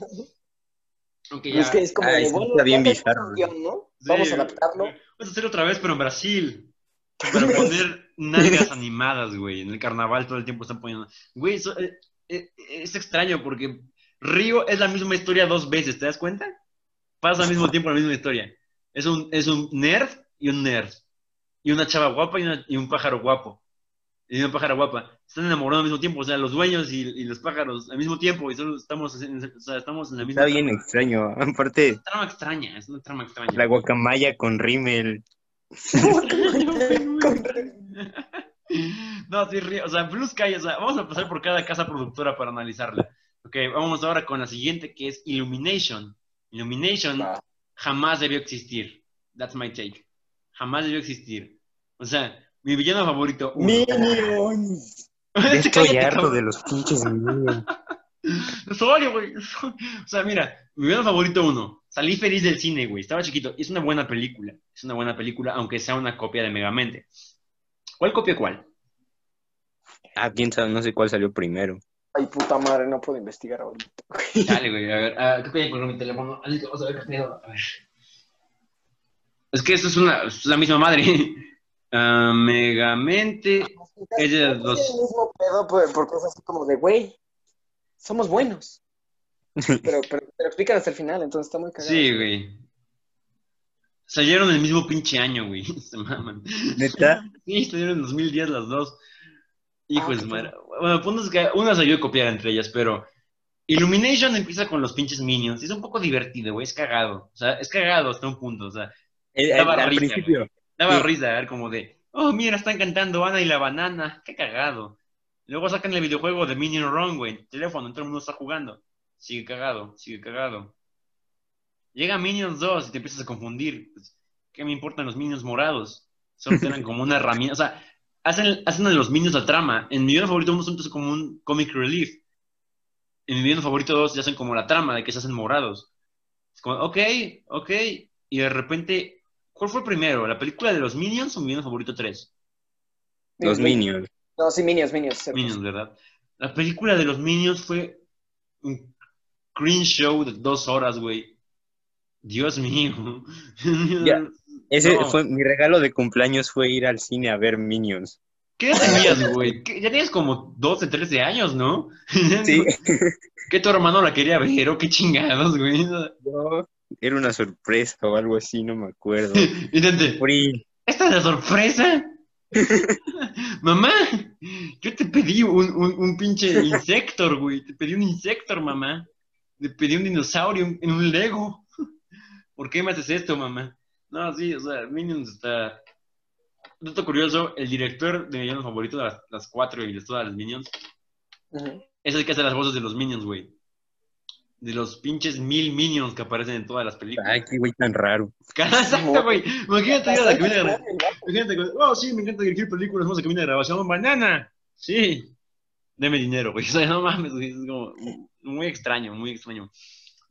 Aunque Y es que es como Ay, de, bueno, está bien ya bizarro. ¿no? Sí, Vamos a adaptarlo. Vamos a hacer otra vez, pero en Brasil. Para poner nalgas animadas, güey. En el carnaval todo el tiempo están poniendo. Güey, eso, eh, eh, es extraño porque Río es la misma historia dos veces, ¿te das cuenta? Pasa al mismo tiempo la misma historia. Es un, es un nerd y un nerd. Y una chava guapa y, una- y un pájaro guapo. Y una pájara guapa. Están enamorados al mismo tiempo, o sea, los dueños y, y los pájaros al mismo tiempo. Y solo estamos, en, o sea, estamos en la misma Está bien extraño. Aparte, Es una trama extraña, es una trama extraña. la guacamaya con Rimmel. No, sí, río. O sea, Blue Sky, o sea, vamos a pasar por cada casa productora para analizarla. Ok, vamos ahora con la siguiente que es Illumination. Illumination jamás debió existir. That's my take. Jamás debió existir. O sea, mi villano favorito. uno. Minions. Estoy harto de los pinches niños. Osorio, güey. O sea, mira, mi villano favorito uno. Salí feliz del cine, güey. Estaba chiquito. Es una buena película. Es una buena película, aunque sea una copia de Megamente. ¿Cuál copia cuál? Ah, quién sabe, no sé cuál salió primero. Ay, puta madre, no puedo investigar ahorita. Dale, güey, a ver, ¿qué pedo con mi teléfono? Vamos a ver qué pedo. A ver. Es que esto es una, es la misma madre. Ah, Megamente. Es de Es los- el mismo pedo por, por cosas así como de, güey, somos buenos. Pero, pero, pero explican hasta el final, entonces está muy cagado. Sí, güey. Salieron el mismo pinche año, güey. Se maman. ¿Neta? Sí, salieron en 2010 las dos. Hijo Ah, qué madre. Bueno, el punto es que una ayudó a copiar entre ellas, pero Illumination empieza con los pinches minions. Es un poco divertido, güey. Es cagado. O sea, es cagado hasta un punto. O sea, Eh, Daba al risa, principio. Daba Sí. risa ver como de, oh, mira, están cantando Ana y la banana. Qué cagado. Luego sacan el videojuego de Minion Run, güey. Teléfono, todo el mundo está jugando. Sigue cagado, sigue cagado. Llega Minions 2 y te empiezas a confundir. Pues, ¿Qué me importan los Minions morados? Solo tienen como una herramienta. O sea, hacen, hacen de los Minions la trama. En mi video favorito 1 son como un comic relief. En mi video favorito 2 ya hacen como la trama de que se hacen morados. Es como, ok, ok. Y de repente ¿Cuál fue primero? ¿La película de los Minions o mi video favorito 3? Los Minions. No, sí, Minions, Minions. cierto. Minions, ¿verdad? La película de los Minions fue un cringe show de dos horas, güey. Dios mío. Ya. Ese No. fue mi regalo de cumpleaños fue ir al cine a ver Minions. ¿Qué tenías, güey? ¿Qué- Ya tenías como 12, 13 años, ¿no? Sí. ¿Qué tu hermano la quería ver o qué chingados, güey? No, era una sorpresa o algo así, no me acuerdo. ¿Esta es la sorpresa? mamá, yo te pedí un, un, un pinche insector, güey. Te pedí un insector, mamá. Te pedí un dinosaurio en- un Lego. ¿Por qué me haces esto, mamá? No, sí, o sea, Minions está... Dato curioso, el director de mi favorito de las, las cuatro y de todas las Minions es el que hace las voces de los Minions, güey. De los pinches mil Minions que aparecen en todas las películas. Ay, qué güey tan raro. Exacto, güey. Imagínate ir a la cabina de Imagínate, que, oh, sí, me encanta dirigir películas, vamos a cabina de grabación, banana. Sí. deme dinero, güey. O sea, no mames, güey. Es como muy extraño, muy extraño.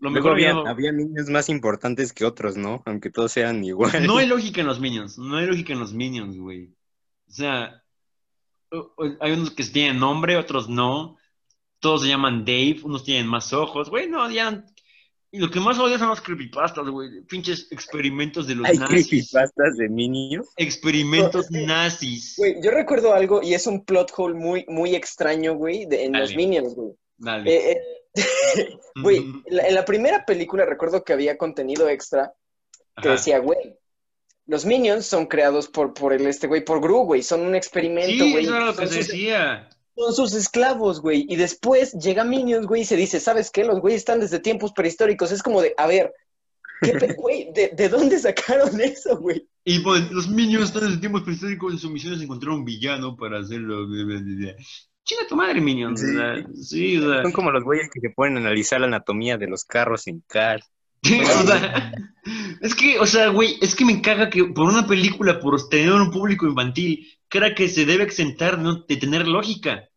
Lo mejor había, había niños más importantes que otros, ¿no? Aunque todos eran iguales. No hay lógica en los Minions, no hay lógica en los Minions, güey. O sea, hay unos que tienen nombre, otros no. Todos se llaman Dave, unos tienen más ojos, güey, no, ya. Y lo que más odio son los creepypastas, güey. Pinches experimentos de los Hay nazis. creepypastas de niños. Experimentos No, que- nazis. Güey, yo recuerdo algo y es un plot hole muy, muy extraño, güey, de- en los. Minions, güey. Dale. Eh, eh, Güey, en la, primera película recuerdo que había contenido extra que Ajá. decía, güey, los Minions son creados por, por el este, güey, por Gru, güey, son un experimento, Sí, güey. eso era lo que se decía. Son sus esclavos, güey. Y después llega Minions, güey, y se dice, ¿sabes qué? Los güeyes están desde tiempos prehistóricos. Es como de, a ver, ¿qué pe- güey? ¿De, de dónde sacaron eso, güey? Y pues, los Minions están desde tiempos prehistóricos en su misión es encontrar un villano para hacerlo. Chinga tu madre, Minions. Sí. O sea, sí. Son como los güeyes que se ponen a analizar la anatomía de los carros. O sea, es que, o sea, güey, es que me caga que por una película, por tener un público infantil, crea que se debe exentar no- de tener lógica.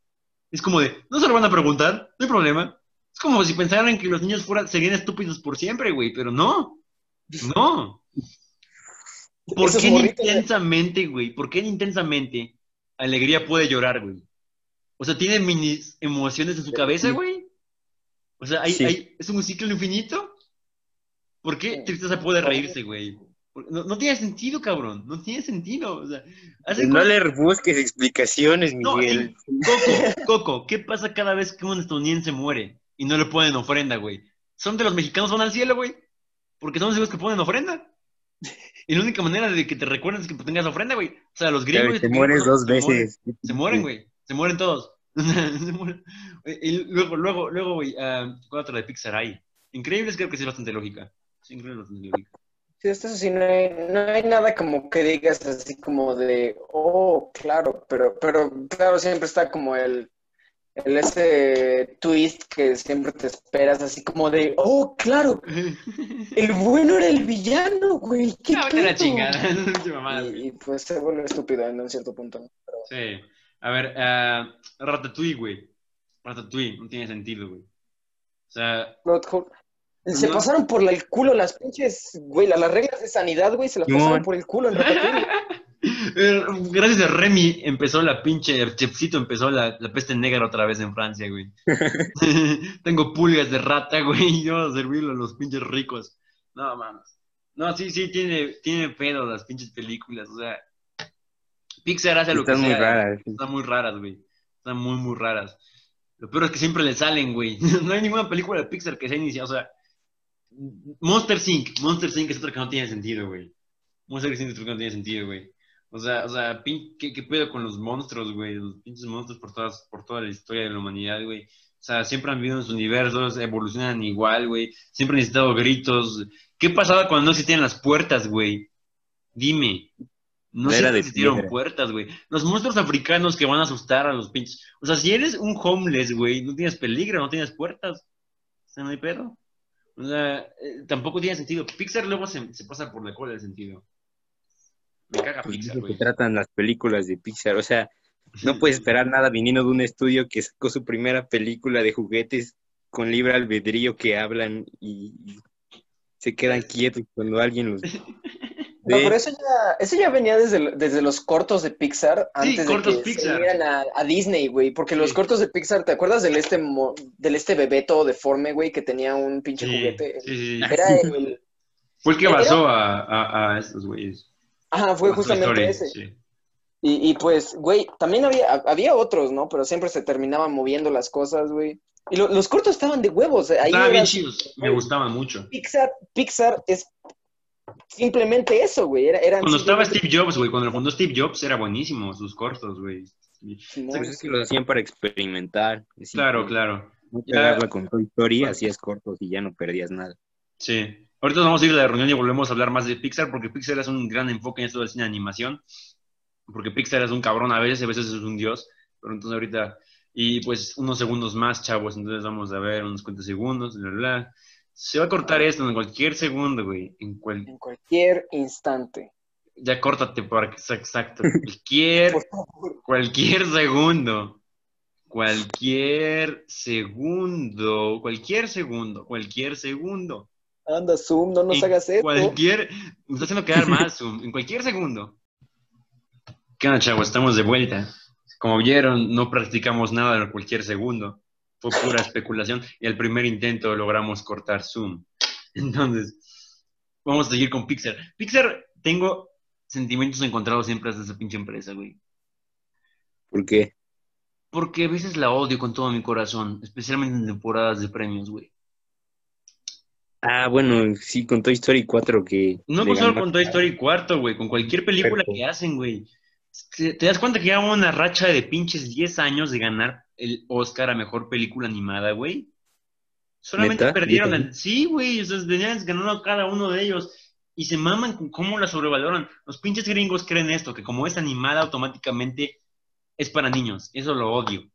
Es como de, no se lo van a preguntar, no hay problema. Es como si pensaran que los niños fueran, serían estúpidos por siempre, güey, pero no. No. ¿Por qué intensamente, güey? ¿Por qué intensamente Alegría puede llorar, güey? O sea, tiene mini emociones en su cabeza, güey. O sea, hay, Sí. hay- es un ciclo infinito. ¿Por qué Tristeza puede reírse, güey? No, no tiene sentido, cabrón. No tiene sentido. O sea, hacen No cosas- le busques explicaciones, No, Miguel. y- Coco, Coco, ¿qué pasa cada vez que un estadounidense muere y no le ponen ofrenda, güey? Son de los mexicanos van al cielo, güey. Porque son los que ponen ofrenda. Y la única manera de que te recuerden es que tengas ofrenda, güey. O sea, los Claro, gringos. te mueres dos se mueren. veces. Se mueren, güey. Se mueren todos. Se mueren. Y luego, luego, luego, güey, ah, ¿cuál otra de Pixar hay? Increíbles creo que sí es bastante lógica. Sí, increíble bastante lógica. Sí, esto sí, no hay, no hay nada como que digas así como de, oh, claro, pero, pero claro, siempre está como el, el ese twist que siempre te esperas, así como de, oh, claro, el bueno era el villano, güey, qué Ya, vete a la pedo?". chingada. Y, y, pues se vuelve estúpido en un cierto punto. ¿no? Pero- Sí. A ver, ah, Ratatouille, güey. Ratatouille, no tiene sentido, güey. O sea. Se No. pasaron por el culo las pinches, güey, la- las reglas de sanidad, güey, se las pasaron por el culo en eh, gracias a Remy empezó la pinche, el chefcito empezó la, la peste negra otra vez en Francia, güey. Tengo pulgas de rata, güey, y yo a servirlo a los pinches ricos. No, mames. No, sí, sí, tiene, tiene pedo las pinches películas, o sea. Pixar hace lo que Están muy sea. raras. Están muy raras, güey. Están muy, muy raras. Lo peor es que siempre le salen, güey. No hay ninguna película de Pixar que sea iniciada. O sea, Monster Inc. Monster Inc. es otra que no tiene sentido, güey. Monster Inc. es otra que no tiene sentido, güey. O sea, o sea, pin- ¿qué, qué pedo con los monstruos, güey? Los pinches monstruos por, todas, por toda la historia de la humanidad, güey. O sea, siempre han vivido en sus universos, evolucionan igual, güey. Siempre han necesitado gritos. ¿Qué pasaba cuando no existían las puertas, güey? Dime. No siempre existieron puertas, güey. Los monstruos africanos que van a asustar a los pinches. O sea, si eres un homeless, güey, no tienes peligro, no tienes puertas. O sea, no hay pedo. O sea, eh, tampoco tiene sentido. Pixar luego se, se pasa por la cola del sentido. Me caga Pues Pixar, eso se güey. tratan las películas de Pixar. O sea, no puedes esperar nada viniendo de un estudio que sacó su primera película de juguetes con libre albedrío que hablan y, y se quedan quietos cuando alguien los No, pero eso ya, eso ya venía desde, desde los cortos de Pixar, antes cortos de que Pixar. se a, a Disney, güey, porque los cortos de Pixar, ¿te acuerdas del este, mo- del este bebé todo deforme, güey, que tenía un pinche Sí, juguete? sí, sí, sí. Era el... Fue el que Era- basó a, a, a estos güeyes. Ajá, fue justamente Story, ese. sí. Y, y pues, güey, también había, había otros, ¿no? Pero siempre se terminaban moviendo las cosas, güey. Y lo- los cortos estaban de huevos. eh, Ahí Estaban era- bien chidos, me gustaban mucho. Pixar, Pixar es simplemente eso, güey. Era, eran Cuando estaba simplemente- Steve Jobs, güey, cuando lo fundó Steve Jobs, era buenísimo, sus cortos, güey. Simón. Pues es que los hacían para experimentar. Claro, claro. No Ya. pegarla con Toy Story, hacías cortos y ya no perdías nada. Sí. Ahorita nos vamos a ir de la reunión y volvemos a hablar más de Pixar, porque Pixar es un gran enfoque en esto del cine de animación. Porque Pixar es un cabrón a veces, a veces es un dios. Pero entonces ahorita, y pues unos segundos más, chavos. Entonces vamos a ver unos cuantos segundos, bla, bla, bla. Se va a cortar esto en cualquier segundo, güey. En cual... En cualquier instante. Ya córtate para que sea exacto. Cualquier, cualquier segundo. cualquier segundo, cualquier segundo, cualquier segundo. Anda, Zoom, no nos en hagas esto. Cualquier, me está haciendo quedar mal, Zoom, en cualquier segundo. ¿Qué onda, chavos? Estamos de vuelta. Como vieron, no practicamos nada en cualquier segundo. Fue pura especulación y al primer intento logramos cortar Zoom. Entonces, vamos a seguir con Pixar. Pixar, tengo sentimientos encontrados siempre hacia esa pinche empresa, güey. ¿Por qué? Porque a veces la odio con todo mi corazón, especialmente en temporadas de premios, güey. Ah, bueno, sí, con Toy Story 4 que... No con solo con Toy Story cuarto, güey, con cualquier película Perfecto. que hacen, güey. Te das cuenta que lleva una racha de pinches 10 años de ganar el Oscar a mejor película animada, güey. Solamente ¿Neta? perdieron ¿10 el... Sí, güey, o sea, venían ganando cada uno de ellos. Y se maman con cómo la sobrevaloran. Los pinches gringos creen esto, que como es animada automáticamente es para niños. Eso lo odio.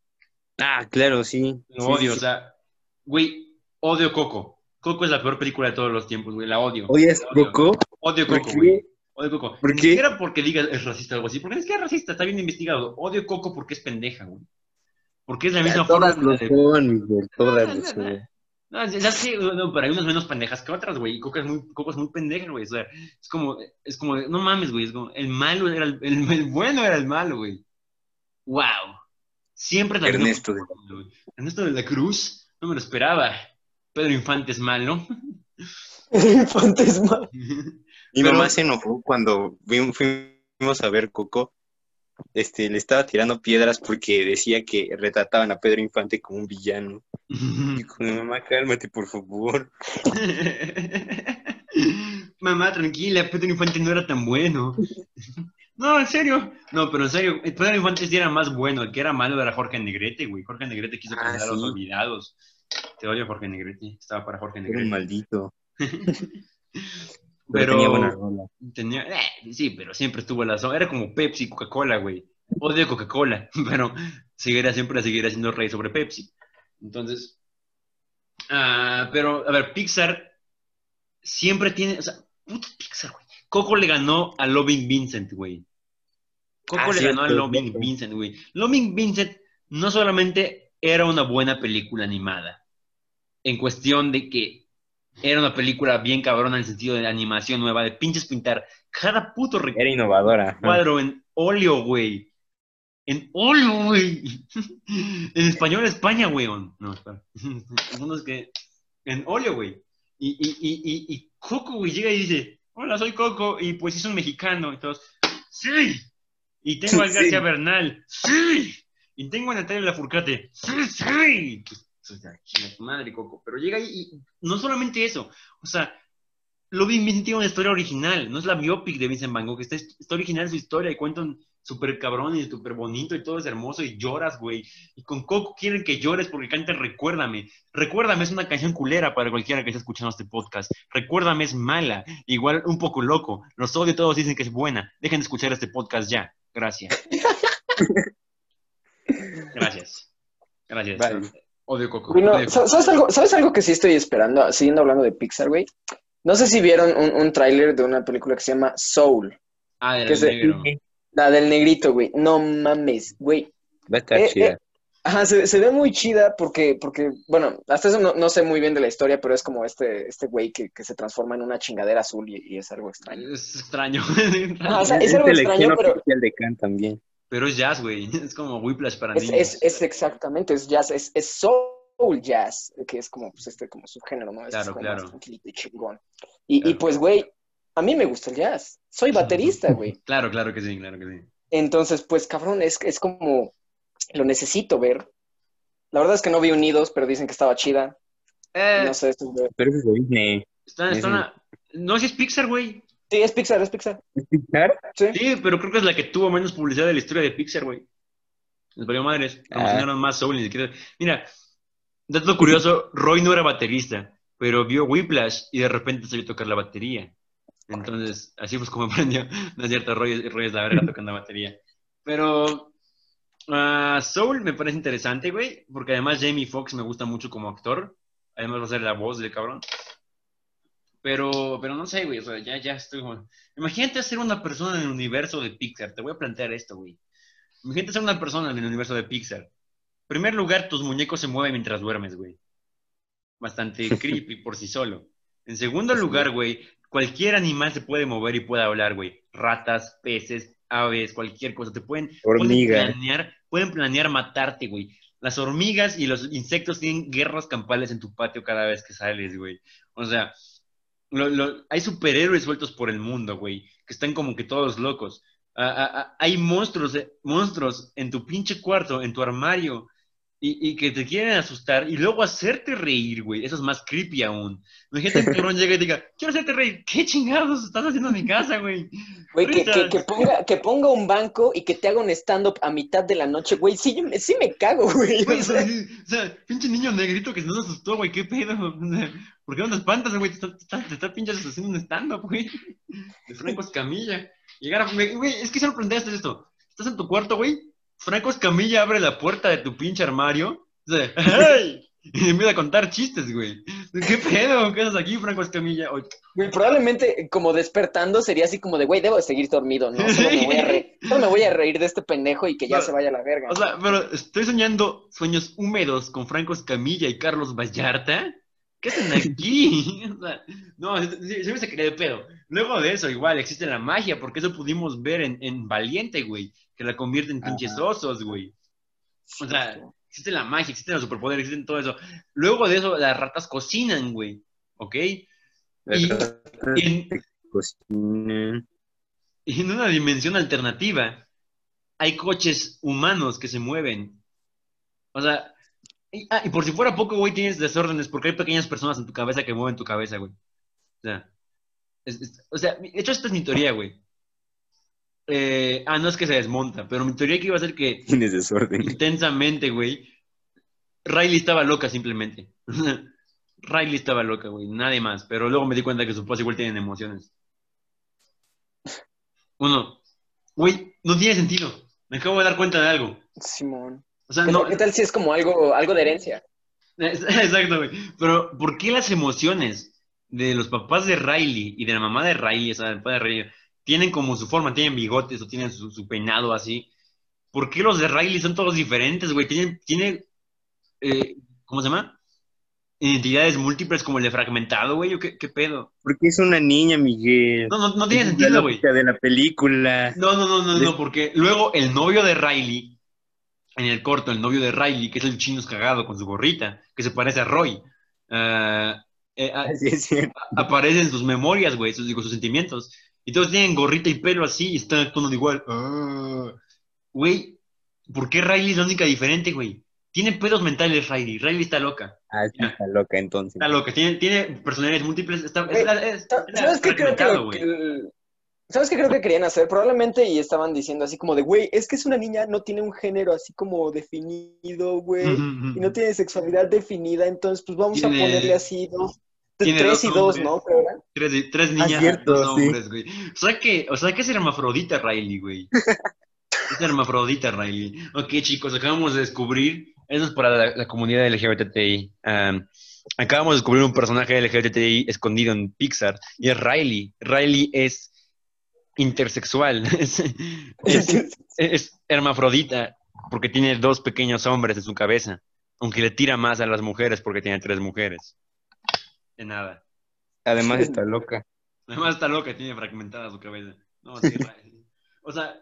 Ah, claro, sí. Lo Sí, odio, sí, o sea, güey, odio Coco. Coco es la peor película de todos los tiempos, güey, la odio. ¿Oyes La odio. Coco? Odio ¿Por Coco, güey. Odio Coco. ¿Por Ni qué? siquiera porque diga es racista o algo así, porque ni siquiera es racista, está bien investigado. Odio Coco porque es pendeja, güey. Porque es la misma Todas fórmula lo de... son, Miguel, todas lo no, son. No, ya sé, no, pero hay unas menos pendejas que otras, güey. Y Coco es muy, Coco es muy pendeja, güey. O sea, es como, es como, no mames, güey. Es como, el malo era el, el, el bueno era el malo, güey. Wow. Siempre la Ernesto de güey. Ernesto de la Cruz, no me lo esperaba. Pedro Infante es malo. Fantasma. Mi Pero- mamá se enojó cuando fuimos a ver Coco. Este, le estaba tirando piedras porque decía que retrataban a Pedro Infante como un villano. Y con mi mamá, cálmate, por favor. Mamá, tranquila, Pedro Infante no era tan bueno. No, en serio. No, pero en serio, Pedro Infante sí era más bueno. El que era malo era Jorge Negrete, güey. Jorge Negrete quiso Ah, a los olvidados. Te odio, Jorge Negrete. Estaba para Jorge Era un Negrete. maldito. Pero, Pero tenía buena rola. tenía- eh, sí, pero siempre estuvo la zona. Era como Pepsi, Coca-Cola, güey. Odio Coca-Cola, pero seguirá siempre seguirá siendo rey sobre Pepsi. Entonces, ah, pero a ver, Pixar siempre tiene, o sea, puto Pixar, güey. Coco le ganó a Loving Vincent, güey. Coco Ah, le ganó a Loving cierto. Vincent, güey. Loving Vincent no solamente era una buena película animada, en cuestión de que era una película bien cabrona en el sentido de animación nueva, de pinches pintar cada puto Era innovadora. cuadro en óleo, güey. En óleo, güey. En español España, güey. No, espera. Es que en óleo, güey. Y, y, y, y, y Coco, güey, llega y dice, hola, soy Coco, y pues es un mexicano. Todos, sí. Y tengo a Sí. García Bernal, sí. Y tengo a Natalia Lafourcade, sí, sí. Pues, ya, chinga tu madre, Coco. Pero llega ahí y no solamente eso, o sea, Loving Vincent tiene una historia original, no es la biopic de Vincent Van Gogh, está, está original su historia y cuentan súper cabrón y súper bonito y todo es hermoso y lloras, güey. Y con Coco quieren que llores porque canten Recuérdame. Recuérdame es una canción culera para cualquiera que esté escuchando este podcast. Recuérdame es mala, igual un poco loco. Los odio, todos dicen que es buena. Dejen de escuchar este podcast ya. Gracias. Gracias. Gracias. Vale. Odio Coco. No. ¿sabes, algo, ¿Sabes algo que sí estoy esperando? Siguiendo hablando de Pixar, güey. No sé si vieron un, un tráiler de una película que se llama Soul. Ah, que el se- negro. La del negrito, güey. No mames, güey. Va a estar Eh, chida. eh, Ajá, se, se ve muy chida porque, porque bueno, hasta eso no, no sé muy bien de la historia, pero es como este, este güey que, que se transforma en una chingadera azul y, y es algo extraño. Es extraño. Ajá, o sea, es es algo extraño, pero oficial de Cannes también. Pero es jazz, güey. Es como Whiplash para es, niños. es, es exactamente, es jazz, es, es soul jazz, que es como, pues, este, como subgénero, ¿no? Es Claro, como claro. más tranquilito y chingón. Y, y Claro. pues, güey, a mí me gusta el jazz. Soy baterista, güey. Claro, claro que sí, claro que sí. Entonces, pues, cabrón, es, es como, lo necesito ver. La verdad es que no vi Unidos, pero dicen que estaba chida. Eh, No sé, esto es de- Pero eso es de Disney. está, está una- No, si es Pixar, güey. Sí, es Pixar, es Pixar. ¿Es Pixar? Sí. Sí, pero creo que es la que tuvo menos publicidad de la historia de Pixar, güey. Les valió madres. Promocionaron más Soul ni siquiera. Mira, dato curioso, Roy no era baterista, pero vio Whiplash y de repente salió a tocar la batería. Entonces, así pues como aprendió. No es cierto, Roy, Roy es la verga tocando la batería. Pero ah, Soul me parece interesante, güey, porque además Jamie Foxx me gusta mucho como actor. Además va a ser la voz del cabrón. Pero, pero no sé, güey, o sea, ya, ya estoy. Imagínate ser una persona en el universo de Pixar. Te voy a plantear esto, güey. Imagínate ser una persona en el universo de Pixar. primer lugar, tus muñecos se mueven mientras duermes, güey. Bastante creepy por sí solo. En segundo lugar, güey, cualquier animal se puede mover y puede hablar, güey. Ratas, peces, aves, cualquier cosa. Te pueden, pueden Hormiga. planear, pueden planear matarte, güey. Las hormigas y los insectos tienen guerras campales en tu patio cada vez que sales, güey. O sea, lo- hay superhéroes sueltos por el mundo, güey, que están como que todos locos. Hay monstruos, eh, monstruos en tu pinche cuarto, en tu armario, y, y que te quieren asustar y luego hacerte reír, güey. Eso es más creepy aún. Imagínate que un cabrón llega y diga, quiero hacerte reír. ¿Qué chingados estás haciendo en mi casa, güey? Güey, que, que, que ponga, que ponga un banco y que te haga un stand-up a mitad de la noche, güey. Sí, me- sí me cago, güey. Güey, O sea, o sea, pinche niño negrito que se nos asustó, güey, qué pedo. ¿Por qué no te espantas, güey? Te está, te está, te está pinches haciendo un stand-up, güey. De Franco Escamilla. Llegar a. Güey, es que sorprendente esto. Estás en tu cuarto, güey. Franco Escamilla abre la puerta de tu pinche armario. ¡Hey! Y empieza a contar chistes, güey. ¿Qué pedo? ¿Qué haces aquí, Franco Escamilla? Oye, güey, probablemente como despertando sería así como de, güey, debo de seguir dormido, ¿no? Solo me voy a, re- solo me voy a reír de este pendejo y que ya se vaya a la verga. O sea, pero estoy soñando sueños húmedos con Franco Escamilla y Carlos Vallarta. ¿Qué hacen aquí? O sea, no, sí me sacaría de pedo. Luego de eso, igual, existe la magia, porque eso pudimos ver en, en Valiente, güey, que la convierte en pinches osos, güey. O sea, existe la magia, existen los superpoderes, existen todo eso. Luego de eso, las ratas cocinan, güey, ¿ok? Y, y en, y en una dimensión alternativa, hay coches humanos que se mueven. O sea, y, ah, y por si fuera poco, güey, tienes desórdenes porque hay pequeñas personas en tu cabeza que mueven tu cabeza, güey. O sea, es- es- o sea, de hecho, esta es mi teoría, güey. Eh, ah, no es que se desmonta, pero mi teoría que iba a ser que Tienes desorden. intensamente, güey, Riley estaba loca simplemente. Riley estaba loca, güey, nadie más. Pero luego me di cuenta que sus papás igual tienen emociones. Uno, güey, no tiene sentido. Me acabo de dar cuenta de algo. Simón. O sea, ¿Qué, no. tal- qué tal si es como algo, algo de herencia? Exacto, güey. Pero, ¿por qué las emociones de los papás de Riley y de la mamá de Riley, o sea, del padre de Riley, tienen como su forma, tienen bigotes o tienen su, su peinado así? ¿Por qué los de Riley son todos diferentes, güey? Tienen, tienen eh, ¿cómo se llama? Identidades múltiples como el de fragmentado, güey, ¿o qué, qué pedo? Porque es una niña, Miguel. No, no, no tiene es sentido, güey. de la película. No, no, no, no, no, porque luego el novio de Riley, en el corto, el novio de Riley, que es el chino cagado con su gorrita, que se parece a Roy, ah, eh, Así es cierto. aparecen en sus memorias, güey, sus, digo, sus sentimientos. Y todos tienen gorrita y pelo así y están actuando igual. Ah. Güey, ¿por qué Riley es la única diferente, güey? Tiene pedos mentales Riley. Riley está loca. Ah, sí, está loca entonces. Está loca. Tiene, tiene personalidades múltiples. Está, es, Güey, es- es- ¿Sabes qué creo que, que- ¿Sabes qué creo que querían hacer? Probablemente y estaban diciendo así como de, güey, es que es una niña, no tiene un género así como definido, güey, y no tiene sexualidad definida, entonces pues vamos Tiene- a ponerle así dos, tiene tres dos y dos. ¿no? Tres, tres niñas, Ah, cierto, dos sí. hombres, güey. O sea que, o sea que es hermafrodita Riley, güey. es hermafrodita Riley. Ok, chicos, acabamos de descubrir, eso es para la, la comunidad LGBTI. um, acabamos de descubrir un personaje LGBTI escondido en Pixar y es Riley. Riley es intersexual, es, es, es hermafrodita porque tiene dos pequeños hombres en su cabeza, aunque le tira más a las mujeres porque tiene tres mujeres. De nada. Además está loca. Además está loca, tiene fragmentada su cabeza. No, sí, o sea,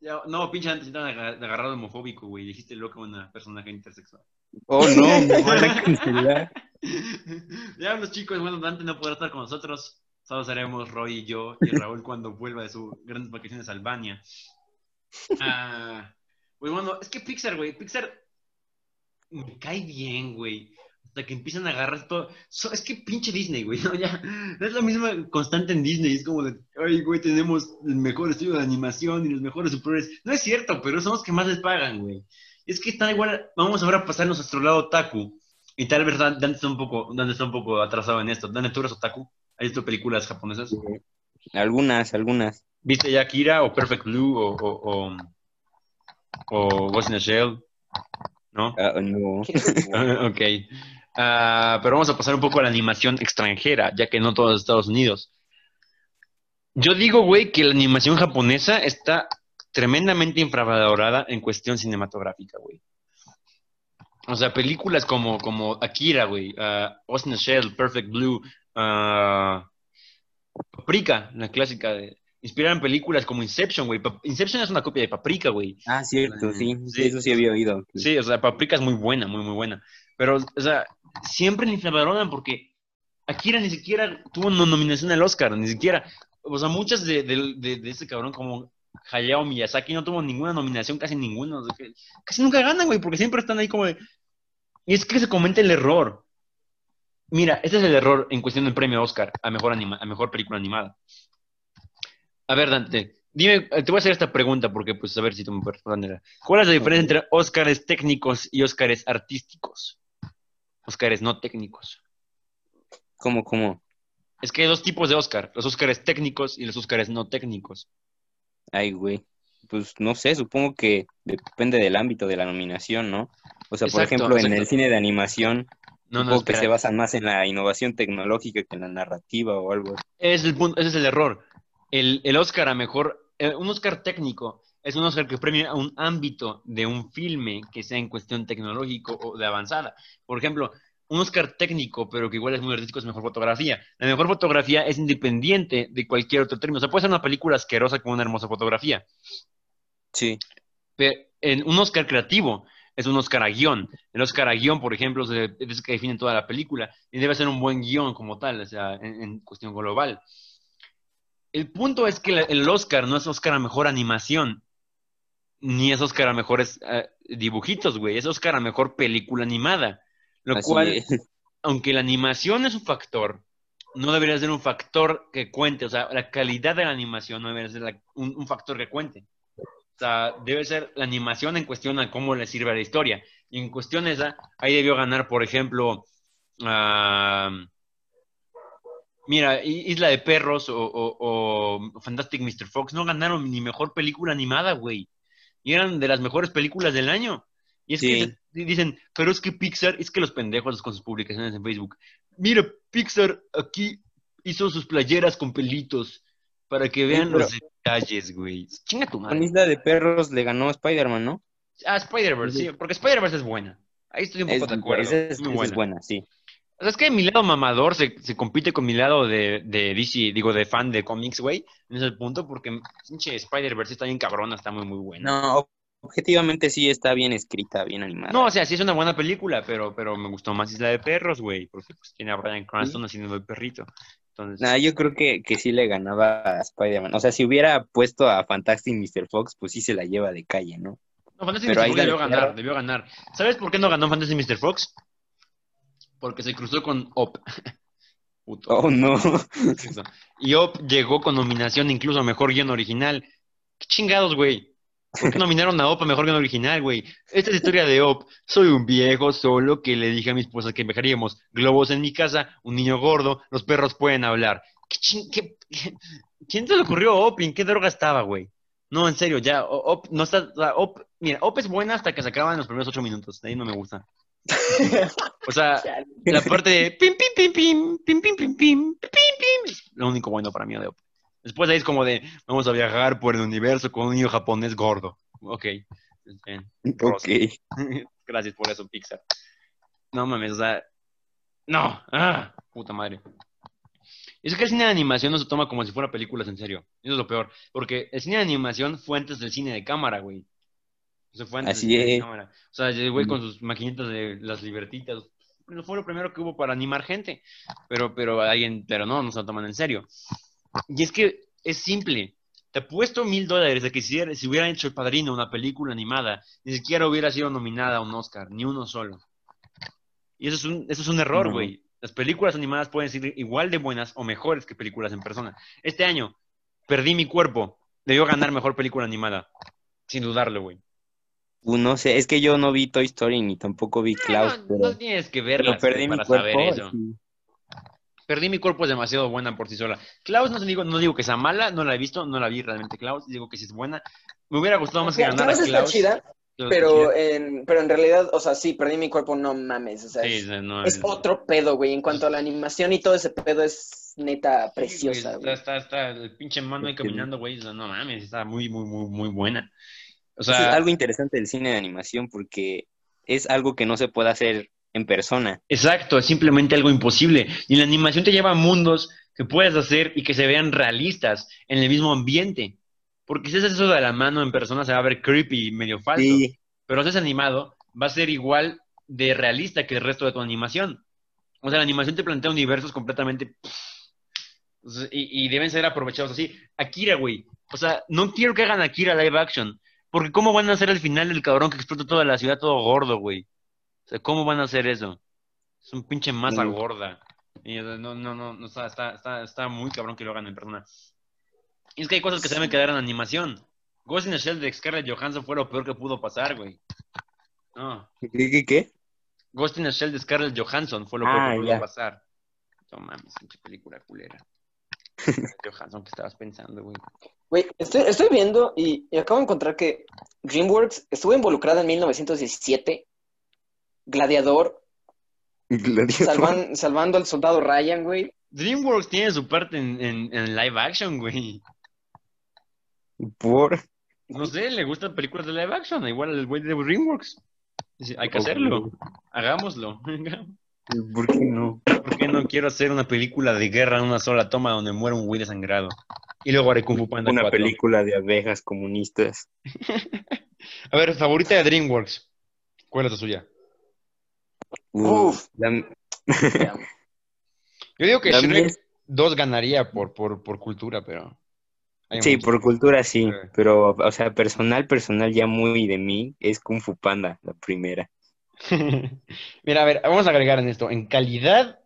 ya- no, pinche antes de agarrado homofóbico, güey. Dijiste loca a una personaje intersexual. Oh, no, me van a cancelar. ya los chicos, bueno, Dante no podrá estar con nosotros. Solo seremos Roy y yo y Raúl cuando vuelva de sus grandes vacaciones a Albania. Ah, pues bueno, es que Pixar, güey, Pixar me cae bien, güey. Hasta que empiezan a agarrar todo. So- es que pinche Disney, güey, ¿no? Ya, es la misma constante en Disney. Es como de, ay, güey, tenemos el mejor estudio de animación y los mejores superhéroes. No es cierto, pero son los que más les pagan, güey. Es que está igual, vamos ahora a pasarnos a nuestro lado otaku. Y tal vez Dan- Dante está un poco, Dante está un poco atrasado en esto. Dante, ¿tú eres otaku? ¿Has visto películas japonesas? Algunas, algunas. ¿Viste ya Akira o Perfect Blue o, o, o, o Ghost in the Shell? ¿No? Ah, no. ok. Ah, pero vamos a pasar un poco a la animación extranjera, ya que no todos es Estados Unidos. Yo digo, güey, que la animación japonesa está tremendamente infravalorada en cuestión cinematográfica, güey. O sea, películas como, como Akira, güey, uh, Ghost in the Shell, Perfect Blue, uh, Paprika, la clásica de... Inspiraron películas como Inception, güey. Inception es una copia de Paprika, güey. Ah, cierto, sí, Sí. eso sí había oído. Sí, o sea, Paprika es muy buena, muy, muy buena. Pero, o sea, siempre le infravaloran porque Akira ni siquiera tuvo una nominación al Oscar, ni siquiera. O sea, muchas de, de, de, de ese cabrón como Hayao Miyazaki no tuvo ninguna nominación, casi ninguna. casi nunca ganan, güey, porque siempre están ahí como de... Y es que se comenta el error. Mira, este es el error en cuestión del premio Oscar a mejor, anima- a mejor película animada. A ver, Dante, dime, eh, te voy a hacer esta pregunta porque, pues, a ver si tú me puedes responder. ¿Cuál es la diferencia entre Óscares técnicos y Óscares artísticos? Óscares no técnicos. ¿Cómo, cómo? Es que hay dos tipos de Óscar, los Óscares técnicos y los Óscares no técnicos. Ay, güey. Pues no sé, supongo que depende del ámbito de la nominación, ¿no? O sea, por Exacto, ejemplo, en el cine de animación, No, que se basan más en la innovación tecnológica que en la narrativa o algo es el punto, ese es el error. El, el Oscar a mejor, eh, un Oscar técnico es un Oscar que premia a un ámbito de un filme que sea en cuestión tecnológico o de avanzada. Por ejemplo, un Oscar técnico, pero que igual es muy artístico, es mejor fotografía. La mejor fotografía es independiente de cualquier otro término. O sea, puede ser una película asquerosa con una hermosa fotografía. Sí. Pero en un Oscar creativo es un Oscar a guion. El Oscar a guion, por ejemplo, se- es que define toda la película y debe ser un buen guion como tal, o sea, en, en cuestión global. El punto es que el Oscar no es Oscar a mejor animación, ni es Oscar a mejores eh, dibujitos, güey, es Oscar a mejor película animada. Lo Así cual, es. aunque la animación es un factor, no debería ser un factor que cuente, o sea, la calidad de la animación no debería ser la- un, un factor que cuente. O sea, debe ser la animación en cuestión a cómo le sirve a la historia. Y en cuestión esa, ahí debió ganar, por ejemplo, ah, mira, Isla de Perros o, o- o Fantastic Mr. Fox no ganaron ni mejor película animada, güey. Y eran de las mejores películas del año. Y es que Sí. dicen, pero es que Pixar, es que los pendejos con sus publicaciones en Facebook. Mira, Pixar aquí hizo sus playeras con pelitos para que vean pero- los detalles, güey. Chinga tu madre. Isla de Perros le ganó Spider-Man, ¿no? Ah, Spider-Verse, sí, porque Spider-Verse es buena. Ahí estoy un poco Es, de acuerdo. es, muy es buena, sí. O sea, es que mi lado mamador se, se compite con mi lado de, de DC, digo, de fan de cómics, güey. En ese punto, porque pinche Spider-Verse está bien cabrona, está muy, muy buena. No, objetivamente sí está bien escrita, bien animada. No, o sea, sí es una buena película, pero, pero me gustó más Isla de Perros, güey, porque pues tiene a Bryan Cranston haciendo el perrito. Entonces, Nah, yo creo que, que sí le ganaba a Spider-Man. O sea, si hubiera puesto a Fantastic Mr. Fox, pues sí se la lleva de calle, ¿no? no, Fantasy pero Mr. Fox debió de ganar, debió ganar. ¿Sabes por qué no ganó Fantasy Mr. Fox? Porque se cruzó con Op. Puto. Oh, no. Y Op llegó con nominación incluso a Mejor Guión Original. ¿Qué chingados, güey? ¿Por qué nominaron a Op a Mejor Guión Original, güey? Esta es la historia de Op. Soy un viejo solo que le dije a mi esposa que dejaríamos globos en mi casa, un niño gordo, los perros pueden hablar. ¿Qué chin- qué- qué- ¿Quién se le ocurrió a Op y en qué droga estaba, güey? No, en serio, ya, Op no está, Op, mira, Op es buena hasta que se acaban los primeros ocho minutos, de ahí no me gusta. O sea, la parte de pim, pim, pim, pim, pim, pim, pim, pim, pim, pim, es lo único bueno para mí de. Después de ahí es como de, vamos a viajar por el universo con un niño japonés gordo. Ok. Ok. Gracias por eso, Pixar. No mames, o sea, no, ah, puta madre. Es que el cine de animación no se toma como si fuera películas en serio. Eso es lo peor. Porque el cine de animación fue antes del cine de cámara, güey. Eso fue antes Así de es. cámara. O sea, el güey con sus maquinitas de las libertitas. No fue lo primero que hubo para animar gente. Pero, pero alguien, pero no, no se lo toman en serio. Y es que es simple. Te apuesto mil dólares de que si, si hubieran hecho El Padrino una película animada, ni siquiera hubiera sido nominada a un Oscar, ni uno solo. Y eso es un, eso es un error, No. güey. Las películas animadas pueden ser igual de buenas o mejores que películas en persona. Este año, Perdí mi cuerpo. Debió ganar mejor película animada. Sin dudarlo, güey. Uh, no sé, es que yo no vi Toy Story ni tampoco vi Klaus, no, pero, no tienes que pero verla perdí mi para saber cuerpo. eso. sí. Perdí mi cuerpo es demasiado buena por sí sola. Klaus no, te digo, no digo que sea mala, no la he visto, no la vi realmente Klaus, digo que sí es buena. Me hubiera gustado más que ganara Klaus está chida, Klaus está pero chida. en, pero en realidad, o sea, sí, perdí mi cuerpo, no mames. O sea, Sí, es, no, otro pedo, güey. En cuanto a la animación y todo ese pedo es neta preciosa, Sí, güey. Está, está, está el pinche mano ahí caminando, güey. no mames, está muy, muy, muy, muy buena. O Eso sea, es algo interesante del cine de animación porque es algo que no se puede hacer en persona. Exacto, es simplemente algo imposible. Y la animación te lleva a mundos que puedes hacer y que se vean realistas en el mismo ambiente. Porque si haces eso de la mano en persona se va a ver creepy y medio falso. Sí, Pero si es animado, va a ser igual de realista que el resto de tu animación. O sea, la animación te plantea universos completamente... y deben ser aprovechados así. Akira, güey. O sea, no quiero que hagan Akira live action. Porque ¿cómo van a hacer el final del cabrón que explota toda la ciudad todo gordo, güey? O sea, ¿cómo van a hacer eso? Es un pinche masa Mm. gorda. Y, no, no, no, no, está, está, está, está muy cabrón que lo hagan en persona. Y es que hay cosas que se deben quedar en animación. Ghost in the Shell de Scarlett Johansson fue lo peor que pudo pasar, güey. No. ¿qué, qué, qué? Ghost in the Shell de Scarlett Johansson fue lo Ah, peor que pudo ya. pasar. No mames, pinche película culera. Johansson, ¿qué estabas pensando, güey? Güey, estoy, estoy viendo y, y acabo de encontrar que DreamWorks estuvo involucrada en 1917. Gladiador, Gladiador. salvan- salvando al soldado Ryan, güey. DreamWorks tiene su parte en, en, en live action, güey. Por... No sé, le gustan películas de live action, igual al güey de DreamWorks. Dice, hay que hacerlo, hagámoslo. ¿Por qué no? ¿Por qué no quiero hacer una película de guerra en una sola toma donde muere un güey desangrado? Y luego haré Kung Fu Panda Una 4. película de abejas comunistas. A ver, favorita de DreamWorks. ¿Cuál es la suya? Uf. La- Yo digo que la Shrek mía es- 2 ganaría por, por, por cultura, pero... hay Sí, muchos. por cultura sí, Sí. pero, o sea, personal, personal ya muy de mí es Kung Fu Panda, la primera. Mira, a ver, vamos a agregar en esto. En calidad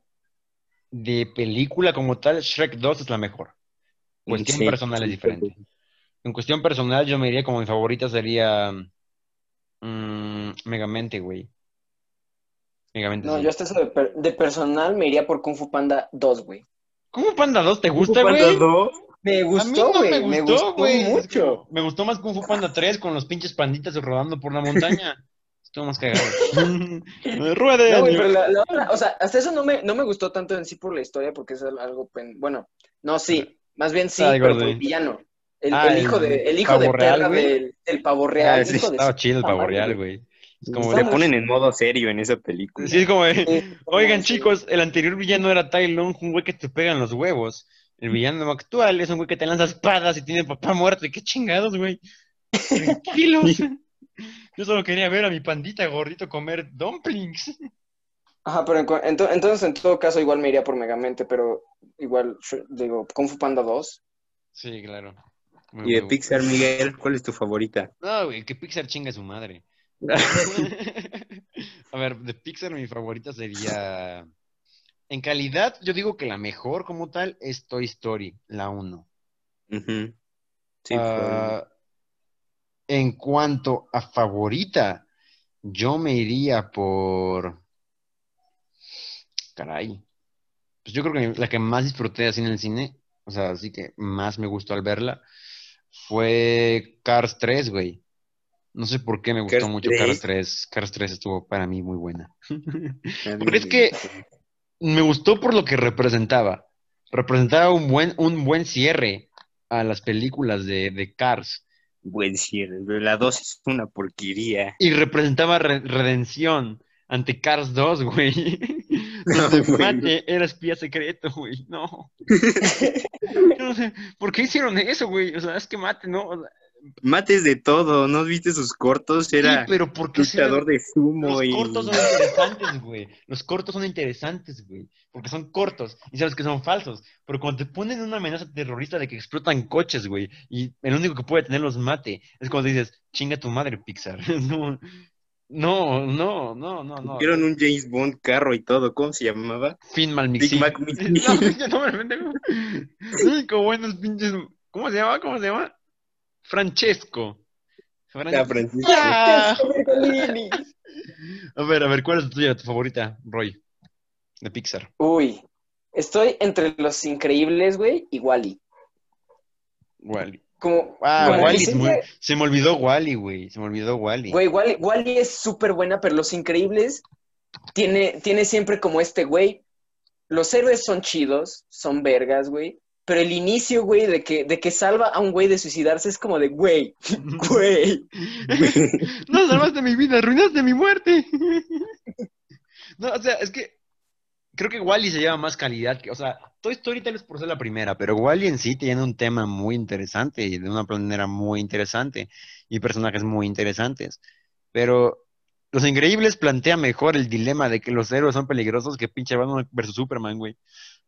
de película como tal, Shrek 2 es la mejor. Cuestión Sí, personal es sí, diferente. En cuestión personal, yo me diría como mi favorita sería mm, Megamente, güey. Megamente. No, sí. yo hasta eso de, per- de personal me iría por Kung Fu Panda 2, güey. ¿Cómo Panda 2 te gusta, Kung Fu güey? Panda 2, Me gustó, güey. me Me gustó, gustó güey. Es mucho. Me gustó más Kung Fu Panda 3 con los pinches panditas rodando por la montaña. Estuvo más cagado. Ruede. No, güey, pero la, la otra, o sea, hasta eso no me, no me gustó tanto en sí por la historia, porque es algo, pen- bueno, no, sí, más bien sí, Algo pero por villano. El, Ah, el hijo de, el hijo de real, del, del pavo real. Ah, sí, hijo de Estaba chido el pavo real, güey. Es como Estamos- ponen en modo serio en esa película. Sí, es como Sí, Oigan, sí. chicos, el anterior villano era Tai Lung, un güey que te pega en los huevos. El villano actual es un güey que te lanza espadas y tiene papá muerto. ¿Qué chingados, güey? Tranquilos. Yo solo quería ver a mi pandita gordito comer dumplings. Ajá, pero en entonces en todo caso igual me iría por Megamente, pero igual, digo, Kung Fu Panda 2. Sí, claro. Muy Y de. Pixar, Miguel, ¿cuál es tu favorita? No, güey, que Pixar chinga a su madre. A ver, de Pixar mi favorita sería... En calidad, yo digo que la mejor como tal es Toy Story, la 1. Ujú. Sí, Ah, en cuanto a favorita, yo me iría por. Caray. Pues yo creo que la que más disfruté así en el cine, o sea, así que más me gustó al verla, fue Cars 3, güey. No sé por qué me gustó Cars mucho 3. Cars 3. Cars 3 estuvo para mí muy buena. Porque es que me gustó por lo que representaba. Representaba un buen, un buen cierre a las películas de, de Cars. Buen cierre, la 2 es una porquería. Y representaba re- redención ante Cars 2, güey. No. Mate era espía secreto, güey. No. Yo no sé, ¿Por qué hicieron eso, güey? O sea, es que Mate, ¿no? O sea, Mates de todo, ¿no viste sus cortos? Era sí, pero ¿por qué luchador de sumo Los y... cortos son interesantes, güey. Los cortos son interesantes, güey. Porque son cortos y sabes que son falsos. Pero cuando te ponen una amenaza terrorista de que explotan coches, güey, y el único que puede tenerlos mate, es cuando dices, chinga tu madre, Pixar. No, no, no, no, no, no. Hicieron un James Bond carro y todo, ¿cómo se llamaba? Fin Malmixi. Big Mac Mixi. No, pendejo. Buenos pinches. ¿Cómo se llama? ¿Cómo se llama? Francesco. Fran- Ah. Bertolini. A ver, a ver, ¿cuál es tu tuya, tu favorita, Roy? De Pixar. Uy, estoy entre Los Increíbles, güey, y Wally. Wally. Como, Ah, como Wally muy... siempre- Se me olvidó Wally, güey. Se me olvidó Wally. Güey, Wally, Wally es súper buena, pero Los Increíbles tiene, tiene siempre como este güey. Los héroes son chidos, son vergas, güey. pero el inicio, güey, de que, de que salva a un güey de suicidarse es como de, güey, güey. no salvaste mi vida, arruinaste mi muerte. no, o sea, es que creo que Wally se lleva más calidad que, o sea, Toy Story tal vez por ser la primera, pero Wally en sí tiene un tema muy interesante y de una manera muy interesante y personajes muy interesantes. Pero Los Increíbles plantea mejor el dilema de que los héroes son peligrosos que pinche Batman versus Superman, güey.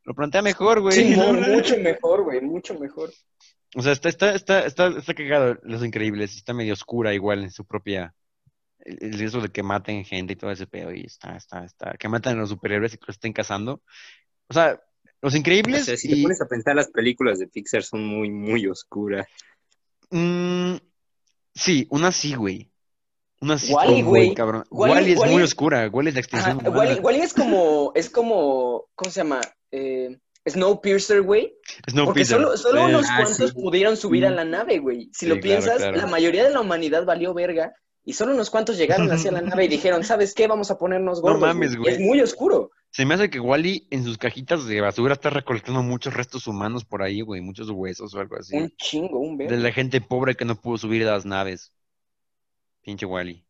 Lo plantea mejor, güey. Sí, mu- mucho mejor, güey, mucho mejor. O sea, está, está, está, está, está cagado Los Increíbles, está medio oscura igual en su propia... El, riesgo de que maten gente y todo ese pedo, y está, está, está... Que maten a los superhéroes y que los estén cazando. O sea, Los O Increíbles sea, si te y... pones a pensar, las películas de Pixar son muy, muy oscuras. Mm, sí, una sí, güey. Una sí muy güey. cabrón. Wall-E- Wall-E es muy oscura. Wall-E es la extensión Ajá. Wally, Wally es como, es como, ¿cómo se llama? Eh, Snowpiercer, güey. Porque Snowpiercer. solo, solo Sí. unos ah, cuantos sí. pudieron subir a Sí. la nave, güey. Si Sí, lo claro, piensas, claro. la mayoría de la humanidad valió verga y solo unos cuantos llegaron hacia la nave y dijeron, ¿sabes qué? Vamos a ponernos No gordos. mames, Y güey. es muy oscuro. Se me hace que Wally en sus cajitas de basura está recolectando muchos restos humanos por ahí, güey. Muchos huesos o algo así. Un chingo, un De verga. la gente pobre que no pudo subir a las naves. Pinche Wally.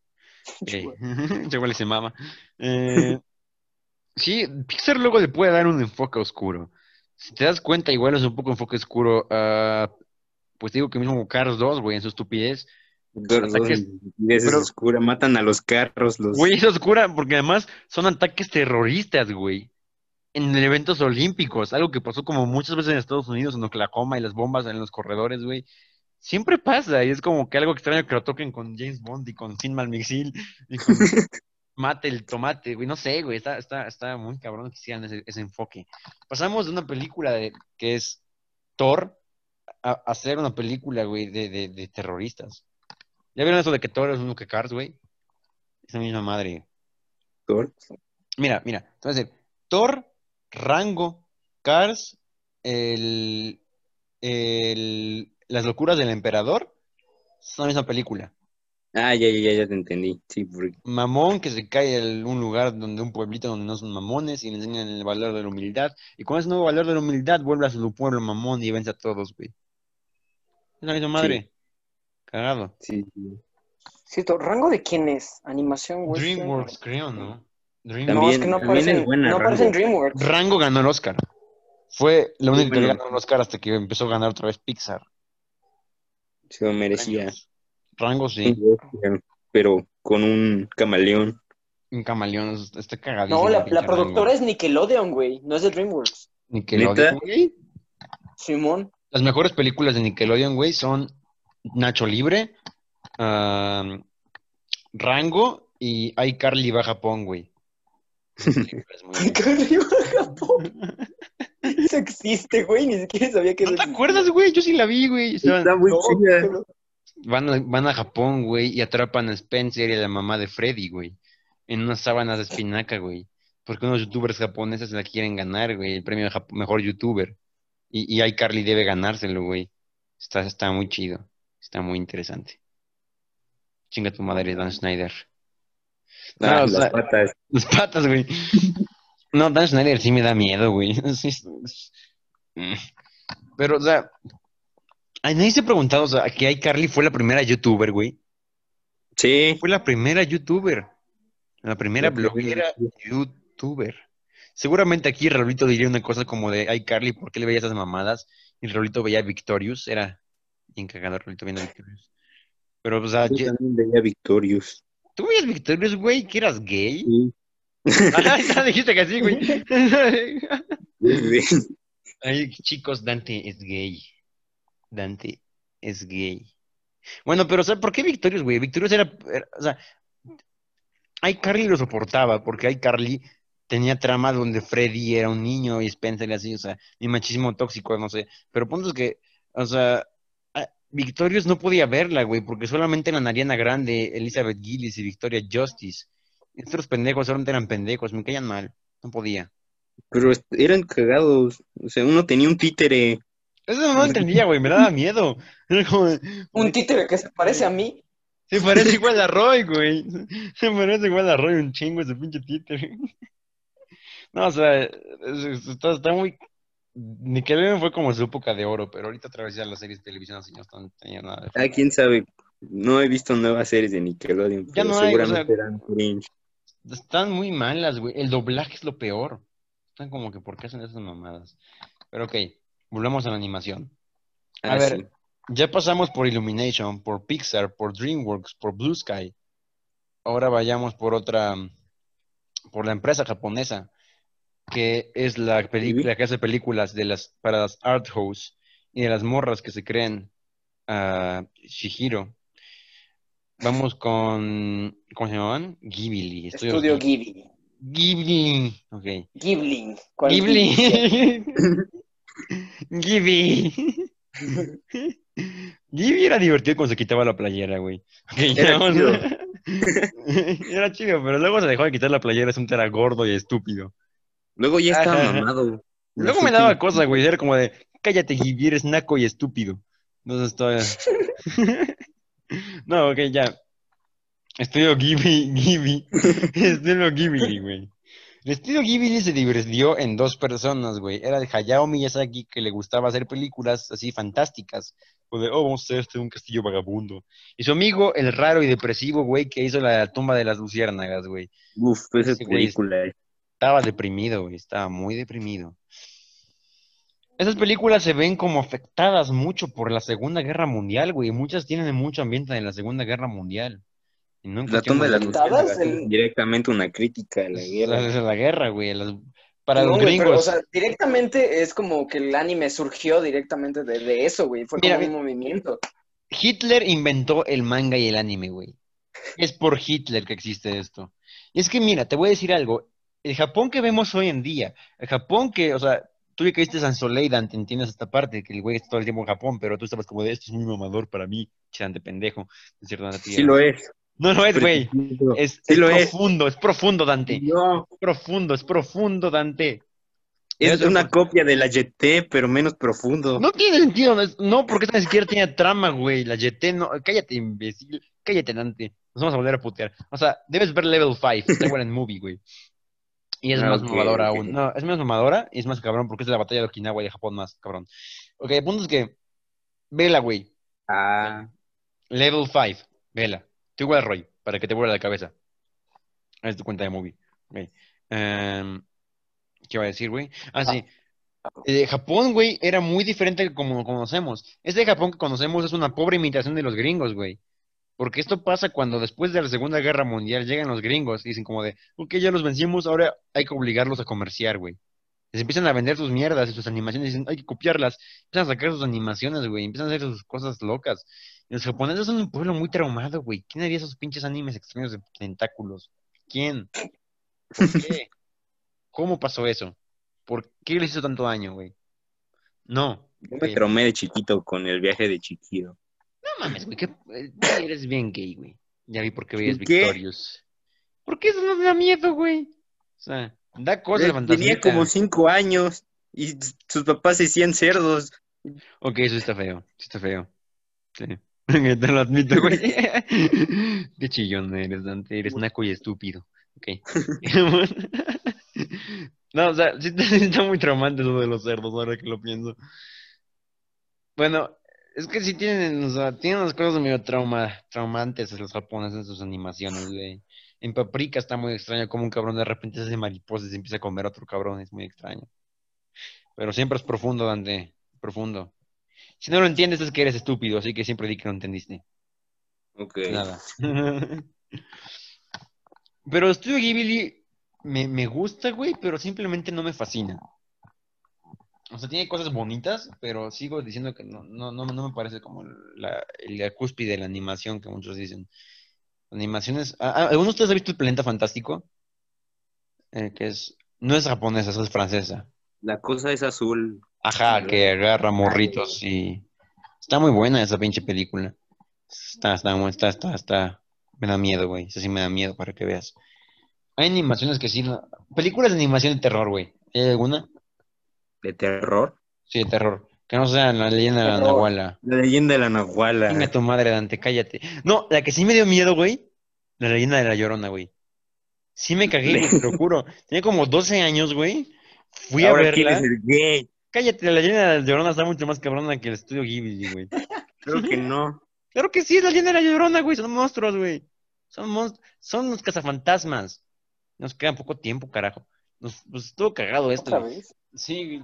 Pinche Eh, Wally se mama. Eh, sí, Pixar luego le puede dar un enfoque oscuro. Si te das cuenta, igual es un poco enfoque oscuro. ah, pues digo que mismo Cars 2, güey, en su estupidez. Pero Ataques- pero- oscura, matan a los carros, los... Güey, es oscura porque además son ataques terroristas, güey. En eventos olímpicos, algo que pasó como muchas veces en Estados Unidos, en Oklahoma y las bombas en los corredores, güey. Siempre pasa y es como que algo extraño que lo toquen con James Bond y con Sin Malmixil y con Mate el Tomate, güey. No sé, güey, está, está, está muy cabrón que hicieran ese, ese enfoque. Pasamos de una película de, que es Thor a, a hacer una película, güey, de, de, de terroristas. ¿Ya vieron eso de que Thor es uno que Cars, güey? Esa misma madre. Thor. Mira, mira, entonces, Thor, Rango, Cars, el, el- las locuras del emperador, son la misma película. Ah, ya, ya, ya, ya te entendí. Sí, porque... Mamón que se cae en un lugar donde un pueblito donde no son mamones y le enseñan el valor de la humildad. Y con ese nuevo valor de la humildad vuelve a su pueblo mamón y vence a todos, güey. Es la misma madre. Cagado. Sí, sí. Cierto, ¿rango de quién es? Animación, güey. DreamWorks, creo, ¿no? DreamWorks. No, También- es que no también aparece, es buena, no aparece en Rango. DreamWorks. Rango ganó el Oscar. Fue la única que ganó el Oscar hasta que empezó a ganar otra vez Pixar. Se lo merecía. Rango sí. Pero con un camaleón. Un camaleón, está cagadísimo. No, la, productora Rango. es Nickelodeon, güey. No es de DreamWorks. Nickelodeon, güey. Simón. Las mejores películas de Nickelodeon, güey, son Nacho Libre, Rango y iCarly va a Japón, güey. Buena. ¿Qué arriba Japón? Eso existe, güey. Ni siquiera sabía que ¿No te existía. acuerdas, güey? Yo sí la vi, güey. Estaban- Está muy No, Van a, van a Japón, güey, y atrapan a Spencer y a la mamá de Freddy, güey. En unas sábanas de espinaca, güey. Porque unos youtubers japoneses la quieren ganar, güey. El premio de Jap- mejor youtuber. Y, y iCarly debe ganárselo, güey. Está, está muy chido. Está muy interesante. Chinga tu madre, Dan Snyder. No, Ah, o sea, las patas. Las patas, güey. No, Dan Snyder sí me da miedo, güey. Mm. Pero, o sea, ay, nadie se ha preguntado, o sea, que iCarly fue la primera youtuber, güey. Sí. Fue la primera youtuber. La primera La primera bloguera youtuber. Seguramente aquí Raulito diría una cosa como de iCarly, ¿por qué le veía esas mamadas? Y Raulito veía Victorious, era bien cagado Raulito viendo Victorious. Pero, o sea, Yo también veía Victorious. ¿tú veías Victorious, güey? ¿Que eras gay? Sí. Ah, dijiste que sí, güey. Ay, chicos, Dante es gay. Dante es gay. Bueno, pero, o sea, ¿por qué Victorious, güey? Victorious era, era- o sea, iCarly lo soportaba, porque iCarly tenía trama donde Freddy era un niño y Spencer y así, o sea, mi machismo tóxico, no sé. Pero punto es que, o sea, Victorious no podía verla, güey, porque solamente eran Ariana Grande, Elizabeth Gillis y Victoria Justice. Estos pendejos solamente eran pendejos, me caían mal, no podía. Pero eran cagados. O sea, uno tenía un títere. Eso no lo entendía, güey, me daba miedo. Era como, Un títere que se parece a mí. Se parece igual a Roy, güey. Se parece igual a Roy, un chingo ese pinche títere. No, o sea, es- es- está, está muy Nickelodeon fue como su época de oro, pero ahorita otra vez ya las series de televisión así no están teniendo nada de Ah, quién sabe. No he visto nuevas series de Nickelodeon, Ya no hay, o seguramente sea- eran cringe. Están muy malas, güey. El doblaje es lo peor. Están como que, ¿por qué hacen esas mamadas? Pero ok, volvemos a la animación. A Ah, ver, sí. ya pasamos por Illumination, por Pixar, por DreamWorks, por Blue Sky. Ahora vayamos por otra, por la empresa japonesa, que es la película que hace películas de las, para las art house y de las morras que se creen a Shihiro. Vamos con, ¿cómo se llamaban? Ghibli. Estudio Ghibli. Ghibli. Ok. Ghibli. ¿Cuál Ghibli? Ghibli. Ghibli. Era divertido cuando se quitaba la playera, güey. Ok, ya Era vamos. chido. Era chido, pero luego se dejó de quitar la playera, es un era gordo y estúpido. Luego ya estaba Ajá. mamado. Luego me daba cosa, güey, era como de, cállate, Ghibli, eres naco y estúpido. Entonces todavía... No, ok, ya. Estudio Ghibli, Ghibli. Estudio Ghibli, güey. El estudio Ghibli se dividió en dos personas, güey. Era de Hayao Miyazaki, que le gustaba hacer películas así fantásticas. O de, oh, vamos a hacer este un castillo vagabundo. Y su amigo, el raro y depresivo, güey, que hizo la tumba de las luciérnagas, güey. Uf, esa Ese güey película. Estaba deprimido, güey. Estaba muy deprimido. Esas películas se ven como afectadas mucho por la Segunda Guerra Mundial, güey. Muchas tienen mucho ambiente de la Segunda Guerra Mundial. Y no en La tumba de las directamente una crítica a la guerra. La, la guerra, güey. las- para No, los güey, pero, o gringos. sea, directamente es como que el anime surgió directamente de, de eso, güey. Fue Mira, como un mi- movimiento. Hitler inventó el manga y el anime, güey. Es por Hitler que existe esto. Y es que, mira, te voy a decir algo. El Japón que vemos hoy en día, el Japón que, o sea, tú ya caíste San Soleidan, te entiendes esta parte, que el güey está todo el tiempo en Japón, pero tú estabas como de esto es muy mamador para mí, chante pendejo. de cierta. Sí lo es. No lo es, güey. Es, Sí es lo profundo, es profundo, Dante. No, Es profundo, es profundo, Dante. es una copia de la YT, pero menos profundo. No tiene sentido, no, no, porque esta ni siquiera tiene trama, güey. La YT no. Cállate, imbécil. Cállate, Dante. Nos vamos a volver a putear. O sea, debes ver Level 5, está igual en movie, güey. Y es más ok, mamadora ok. aún. No, es más mamadora y es más cabrón porque es la batalla de Okinawa y de Japón más cabrón. Ok, el punto es que. Vela, güey. Ah, Level 5, vela. Tú igual, Roy, para que te vuelva la cabeza. Es tu cuenta de movie. Em, ¿Qué iba a decir, güey? Ah, sí. Eh, Japón, güey, era muy diferente como lo conocemos. Este Japón que conocemos es una pobre imitación de los gringos, güey. Porque esto pasa cuando después de la Segunda Guerra Mundial llegan los gringos y dicen como de, ok, ya los vencimos, ahora hay que obligarlos a comerciar, güey. Les empiezan a vender sus mierdas y sus animaciones, dicen, hay que copiarlas. Empiezan a sacar sus animaciones, güey, empiezan a hacer sus cosas locas. Y los japoneses son un pueblo muy traumado, güey. ¿Quién haría esos pinches animes extraños de tentáculos? ¿Quién? ¿Por qué? ¿Cómo pasó eso? ¿Por qué les hizo tanto daño, güey? No. yo me Ok. traumé de chiquito con el viaje de Chiquiro. No mames, güey, que eh, eres bien gay, güey. Ya vi por qué veías. Victorious. ¿Por qué eso no te da miedo, güey? O sea, da cosas de Tenía fantasía. como cinco años y sus papás se hacían cerdos. Ok, eso está feo, sí está feo. Sí. Te lo admito, güey. Qué chillón eres, Dante. Eres naco y estúpido. Ok. No, o sea, sí está, sí está muy traumante eso de los cerdos, ahora que lo pienso. Bueno, es que sí tienen, o sea, tienen unas cosas medio trauma, traumantes los japoneses en sus animaciones, güey. En Paprika está muy extraño como un cabrón de repente se hace mariposa y se empieza a comer a otro cabrón, es muy extraño. Pero siempre es profundo, Dante, profundo. Si no lo entiendes es que eres estúpido, así que siempre di que no entendiste. Ok. Nada. Pero Studio Ghibli me, me gusta, güey, pero simplemente no me fascina. O sea, tiene cosas bonitas, pero sigo diciendo que no, no, no, no me parece como la, la cúspide de la animación que muchos dicen. Animaciones. ¿Alguno de ustedes ha visto el Planeta Fantástico? Eh, que es. No es japonesa, esa es francesa. La cosa es azul. Ajá, que agarra morritos y. Está muy buena esa pinche película. Está, está, está, está, está. Me da miedo, güey. Eso sí me da miedo para que veas. Hay animaciones que sí. Películas de animación de terror, güey. ¿Hay alguna? De terror. Sí, de terror. Que no sean la leyenda de la Terror. Nahuala. La leyenda de la Nahuala. Venga tu madre, Dante, cállate. No, la que sí me dio miedo, güey. La leyenda de la Llorona, güey. Sí me cagué, güey, te lo juro. Tenía como 12 años, güey. Fui a Ahora verla. gay. Cállate, la leyenda de la Llorona está mucho más cabrona que el estudio Ghibli, güey. Creo que no. Claro que sí, es la leyenda de la Llorona, güey. Son monstruos, güey. Son monstruos. Son los cazafantasmas. Nos queda poco tiempo, carajo. Nos, pues estuvo cagado esto. ¿Otra vez? Sí,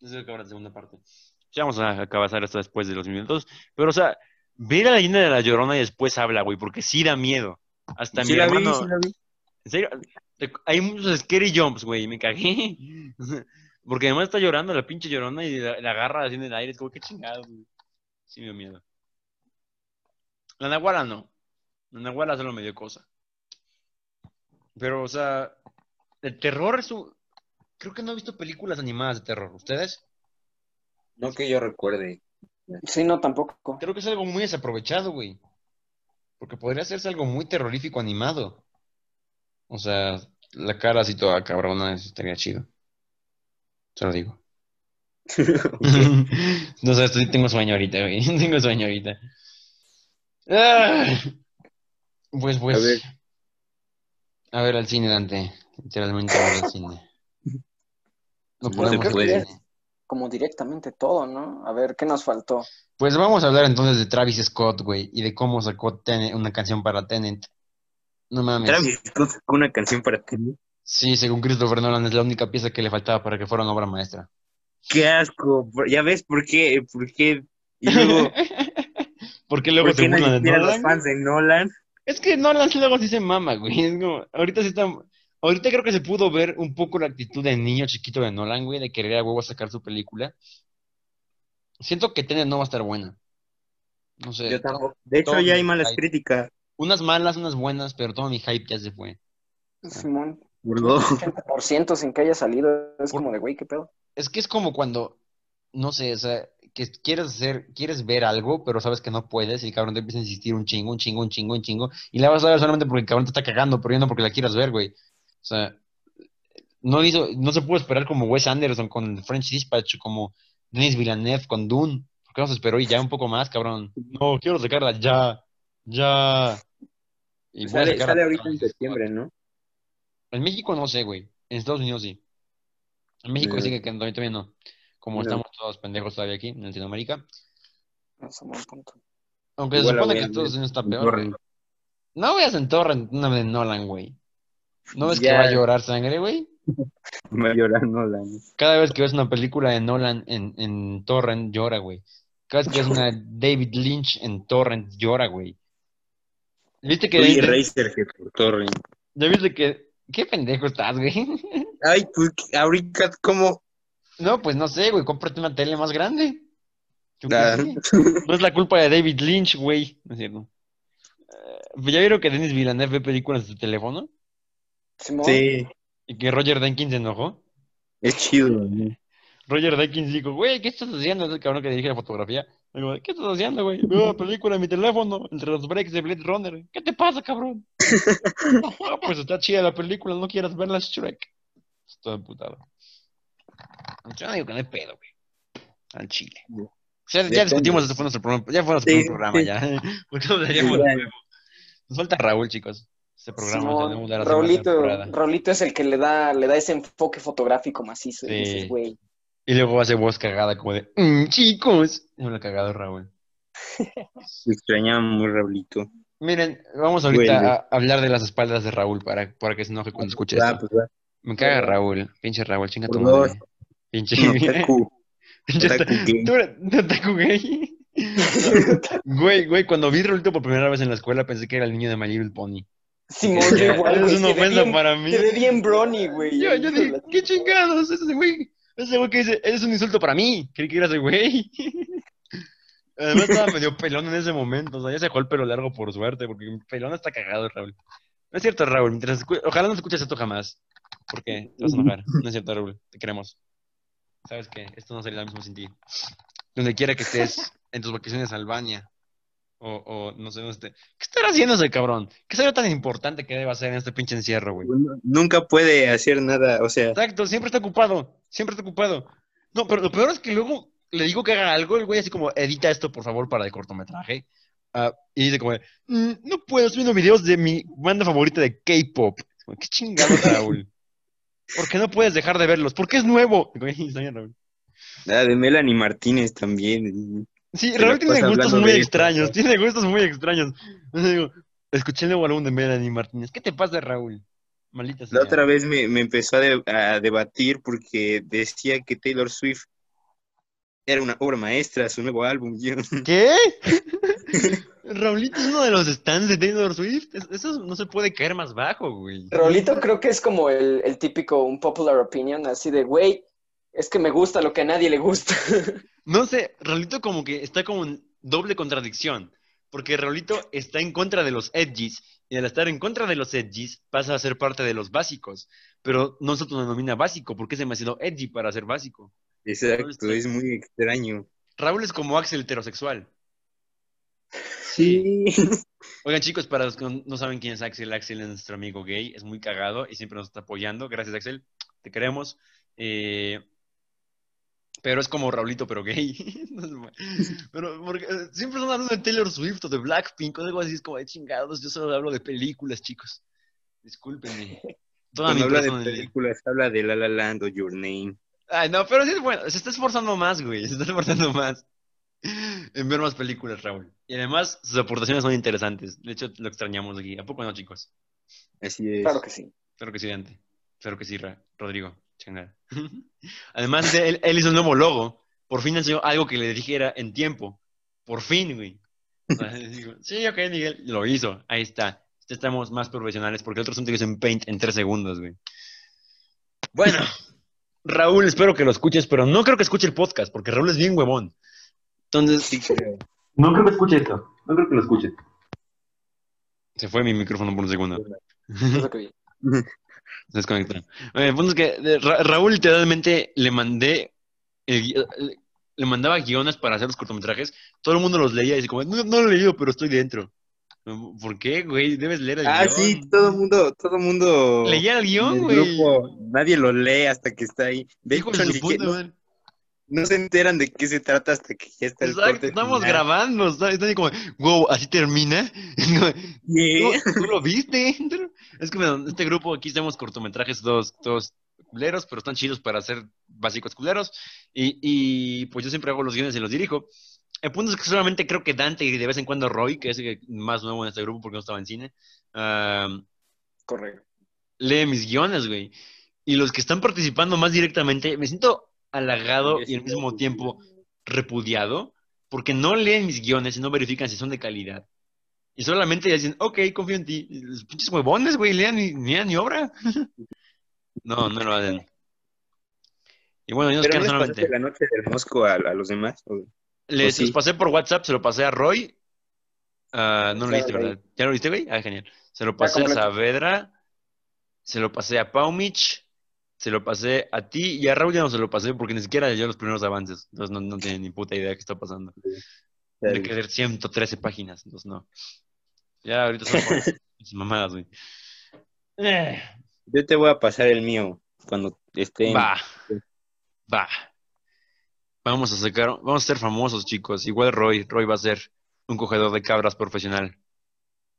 eso que acabar la segunda parte. Ya vamos a acabar esto después de los minutos. Pero, o sea, ve la leyenda de la Llorona y después habla, güey, porque sí da miedo. Hasta Sí mi la vi, hermano. sí la vi. En serio, hay muchos scary jumps, güey, y me cagué. Porque además está llorando la pinche llorona y la, la agarra así en el aire. Es como, qué chingado, güey. Sí me dio miedo. La Nahuala no. La Nahuala solo me dio cosa. Pero, o sea, el terror es un... Creo que no he visto películas animadas de terror. ¿Ustedes? No que yo recuerde. Sí, no, tampoco. Creo que es algo muy desaprovechado, güey. Porque podría hacerse algo muy terrorífico animado. O sea, la cara así toda cabrona, estaría chido. Te lo digo. no sé, estoy- tengo sueño ahorita, güey. Tengo sueño ahorita. Ah. Pues, pues. A ver. A ver al cine, Dante. Literalmente a ver al cine. No No podemos se puede. Como directamente todo, ¿no? A ver, ¿qué nos faltó? Pues vamos a hablar entonces de Travis Scott, güey, y de cómo sacó Tenet- una canción para Tenet. No mames. Travis Scott sacó una canción para ti. Sí, según Christopher Nolan es la única pieza que le faltaba para que fuera una obra maestra. Qué asco. Ya ves por qué, por qué. Y luego, Porque luego ¿por se qué no de quieren los Nolan. fans de Nolan? Es que Nolan luego sí se mama, güey. Es como, ahorita sí está. Ahorita creo que se pudo ver un poco la actitud del niño chiquito de Nolan, güey, de querer a huevo sacar su película. Siento que Tenet no va a estar buena. No sé. Yo todo- tampoco. De hecho, ya hay malas hype. críticas. Unas malas, unas buenas, pero todo mi hype ya se fue. Simón, Por dos. 80% sin que haya salido. Es como de, güey, ¿qué pedo? Es que es como cuando, no sé, o sea, que quieres hacer, quieres ver algo, pero sabes que no puedes, y el cabrón te empieza a insistir un chingo, un chingo, un chingo, un chingo, y la vas a ver solamente porque el cabrón te está cagando, pero ya no porque la quieras ver, güey. O sea, no hizo, no se pudo esperar como Wes Anderson con French Dispatch, como Denis Villeneuve con Dune. ¿Por qué no se esperó y ya un poco más, cabrón? No, quiero sacarla ya, ya. Y Sale, ahorita en septiembre, ¿no? En México no sé, güey. En Estados Unidos sí. En México Mm. sigue que todavía todavía no. Como No. estamos todos pendejos todavía aquí en Latinoamérica. Punto. Aunque se Igual supone que en Estados Unidos está peor, güey. No veas en Torrent una de Nolan, güey. ¿No ves que Ya. va a llorar sangre, güey? Va a llorar Nolan. Cada vez que ves una película de Nolan en, en Torrent, llora, güey. Cada vez que ves una David Lynch en Torrent, llora, güey. ¿Viste que... Oye, Razorhead por torrent. ¿Ya viste que... ¿Qué pendejo estás, güey? Ay, pues ahorita, ¿cómo? No, pues no sé, güey. Cómprate una tele más grande. Ah. No es la culpa de David Lynch, güey. No es cierto. Eh, ¿Ya vieron que Denis Villeneuve ve películas de su teléfono? Simón, Sí, Y que Roger Deakins se enojó. es chido. Roger Deakins dijo, güey, ¿qué estás haciendo? Es el cabrón que dirige la fotografía. Digo, ¿qué estás haciendo, güey? Veo una película en mi teléfono, entre los breaks de Blade Runner. ¿Qué te pasa, cabrón? "Ah, pues está chida la película, no quieras verla, Shrek. Estoy emputado. Yo no digo que no hay pedo, güey. Al chile. O sea, ya discutimos, este fue nuestro programa, ya fue nuestro Sí, primer programa, sí. ya. Nos falta Raúl, chicos. Este programa Simón. tenemos de la segunda Raulito. Raulito es el que le da, le da ese enfoque fotográfico macizo. Y Sí. dices, güey, Y luego hace voz cagada como de, "Mm, chicos. Es una cagada, Raúl. Se extrañaba muy Raulito. Miren, vamos ahorita a hablar de las espaldas de Raúl para, para que se enoje cuando escuche Ah, esto. pues. Me caga Raúl, pinche Raúl, chinga tu dos. madre. Pinche, No, pinche. Güey, güey, cuando vi Raulito por primera vez en la escuela pensé que era el niño de My Little Pony. Simón, Que- yo igual, es una ofensa bien- para mí. Se ve bien brony, güey. Yo, yo dije, ¿qué chingados? Ese güey, ese güey que dice, es un insulto para mí. Creí que era ese güey. Además estaba medio pelón en ese momento. O sea, ya se dejó el pelo largo por suerte, porque mi pelón está cagado, Raúl. No es cierto, Raúl. Mientras escu- Ojalá no escuches esto jamás. Porque te vas a enojar. No es cierto, Raúl. Te queremos. Sabes que esto no sería lo mismo sin ti. Donde quiera que estés, en tus vacaciones a Albania. O, o no sé esté. ¿Qué estará haciendo ese cabrón? ¿Qué sería tan importante que debe hacer en este pinche encierro, güey? Nunca puede hacer nada, o sea, Exacto, siempre está ocupado, siempre está ocupado. No, pero lo peor es que luego le digo que haga algo, el güey así como, edita esto por favor para el cortometraje. Ah, y dice como, "Mm, no puedo, estoy viendo videos de mi banda favorita de K-pop. Qué chingado, Raúl. ¿Por qué no puedes dejar de verlos? Porque es nuevo. Digo, "Ay, está bien, Raúl. La de Melanie Martínez también. Sí, Raúl la tiene gustos muy extraños, esto. tiene gustos muy extraños. Digo, escuché el nuevo álbum de Melanie Martínez. ¿Qué te pasa, Raúl? Maldita sea. La otra vez me, me empezó a, de- a debatir porque decía que Taylor Swift era una obra maestra, su nuevo álbum. Yo, ¿Qué? Raulito es uno de los stands de Taylor Swift. Es- Eso no se puede caer más bajo, güey. Rolito creo que es como el, el típico, un popular opinion, así de, güey, es que me gusta lo que a nadie le gusta. No sé, Raulito como que está como en doble contradicción. Porque Raulito está en contra de los edgys. Y al estar en contra de los edgys, pasa a ser parte de los básicos. Pero no se denomina básico, porque es demasiado edgy para ser básico. exacto, es muy extraño. Raúl es como Axel heterosexual. Sí. Oigan, chicos, para los que no- no saben quién es Axel, Axel es nuestro amigo gay, es muy cagado y siempre nos está apoyando. Gracias, Axel, te queremos. Eh, pero es como Raulito, pero gay. Pero porque, eh, siempre están hablando de Taylor Swift o de Blackpink o algo así, es como de chingados. Yo solo hablo de películas, chicos. Discúlpenme. Toda Cuando habla de películas, habla de La La Land o Your Name. Ay, no, pero sí es bueno. Se está esforzando más, güey. Se está esforzando más en ver más películas, Raúl. Y además, sus aportaciones son interesantes. De hecho, lo extrañamos aquí. ¿A poco no, chicos? Así es. Claro que sí. Claro que sí, Dante. Claro que sí, Ra- Rodrigo. Chingada. Además, de él, él hizo un nuevo logo. Por fin enseñó algo que le dijera en tiempo. Por fin, güey. Sí, ok, Miguel. Lo hizo. Ahí está. Ya Estamos más profesionales porque otros son tíos en Paint en tres segundos, güey. Bueno, Raúl, espero que lo escuches, pero no creo que escuche el podcast porque Raúl es bien huevón. Entonces, Sí, creo. no creo que escuche esto. No creo que lo escuche. Se fue mi micrófono por un segundo. Se desconectó. Eh, El punto es que Ra- Raúl literalmente le mandé el le mandaba guiones para hacer los cortometrajes. Todo el mundo los leía y decía como, no, no lo he leído, pero estoy dentro. ¿Por qué, güey? Debes leer el Ah, guion. sí, todo el mundo, todo el mundo. Leía el guion, el güey. grupo, nadie lo lee hasta que está ahí. De Hijo hecho, de ni no. No se enteran de qué se trata hasta que ya está el Exacto, corte estamos final. grabando. Está, está ahí como, wow, así termina. ¿Qué? ¿Tú, tú lo viste? Es que bueno, este grupo aquí hacemos cortometrajes todos, todos culeros, pero están chidos para hacer básicos culeros. Y, y pues yo siempre hago los guiones y los dirijo. El punto es que solamente creo que Dante y de vez en cuando Roy, que es el más nuevo en este grupo porque no estaba en cine, Correcto. lee mis guiones, güey. Y los que están participando más directamente, me siento halagado y al mismo tiempo repudiado porque no leen mis guiones y no verifican si son de calidad. Y solamente dicen, ok, confío en ti. Los pinches huevones, güey, lean ni, ni, lean ni obra. no, no lo hacen. Y bueno, yo nos Pero no solamente. la noche del mosco a, a los demás. ¿O? Les, sí? los pasé por WhatsApp, se lo pasé a Roy. Ah, no lo Ya leíste. ¿verdad? ¿Ya lo viste, güey? Ah, genial. Se lo pasé a. Saavedra, se lo pasé a Paumich, se lo pasé a ti y a Raúl ya no se lo pasé porque ni siquiera leyó los primeros avances. Entonces no, no tiene ni puta idea de qué está pasando. Tiene que leer 113 páginas, entonces no. Ya ahorita son mamadas, güey. Yo te voy a pasar el mío cuando esté. en- Va, va. Vamos a sacar, vamos a ser famosos, chicos. Igual Roy, Roy va a ser un cogedor de cabras profesional.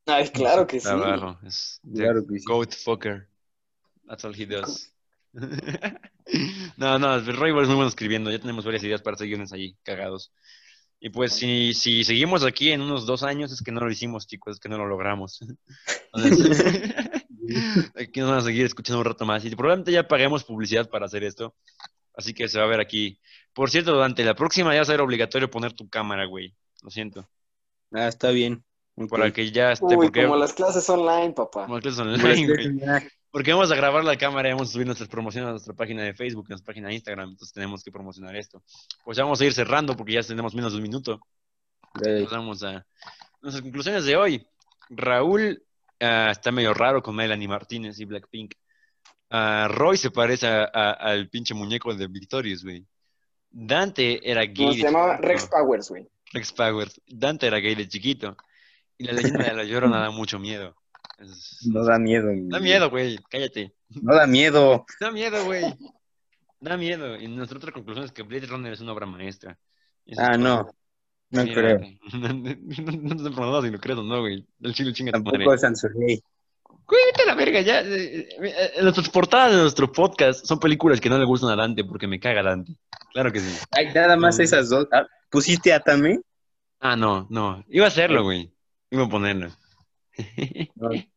Ay, claro que sí. Es Claro que sí. goat fucker. That's all he does. no, no, Roy es muy bueno escribiendo. Ya tenemos varias ideas para hacer guiones ahí, cagados. Y pues si, si seguimos aquí en unos dos años es que no lo hicimos, chicos, es que no lo logramos. Entonces, aquí nos van a seguir escuchando un rato más. Y probablemente ya paguemos publicidad para hacer esto. Así que se va a ver aquí. Por cierto, Dante, la próxima ya va a ser obligatorio poner tu cámara, güey. Lo siento. Ah, está bien. Que ya esté. Uy, porque como las clases online, papá. como clases Como online, las güey. Porque vamos a grabar la cámara y vamos a subir nuestras promociones a nuestra página de Facebook, a nuestra página de Instagram. Entonces tenemos que promocionar esto. Pues ya vamos a ir cerrando porque ya tenemos menos de un minuto. Vamos a nuestras conclusiones de hoy. Raúl ah, está medio raro con Melanie Martínez y Blackpink. Ah, Roy se parece a- a- al pinche muñeco de Victorious, güey. Dante era gay. No, se llamaba chiquito. Rex Powers, güey. Rex Powers. Dante era gay de chiquito. Y la leyenda de la llorona da mucho miedo. Es- No da miedo. Da miedo, güey. Cállate. No da miedo. Da miedo, güey. Da miedo. Y nuestra otra conclusión es que Blade Runner es una obra maestra. Eso es Ah, todo. no. No creo. Dante. No, no, no te preguntas si lo crees o no, güey. El chile chinga tu madre. Tampoco Sansoleil. Güey, vete a la verga, ya. eh, eh, Nuestras portadas de nuestro podcast son películas que no le gustan a Dante porque me caga Dante. Claro que sí. Ay, nada más No. esas dos. Ah, ¿Pusiste Atame? Ah, no, no. Iba a hacerlo, güey. Iba a ponerlo. はい。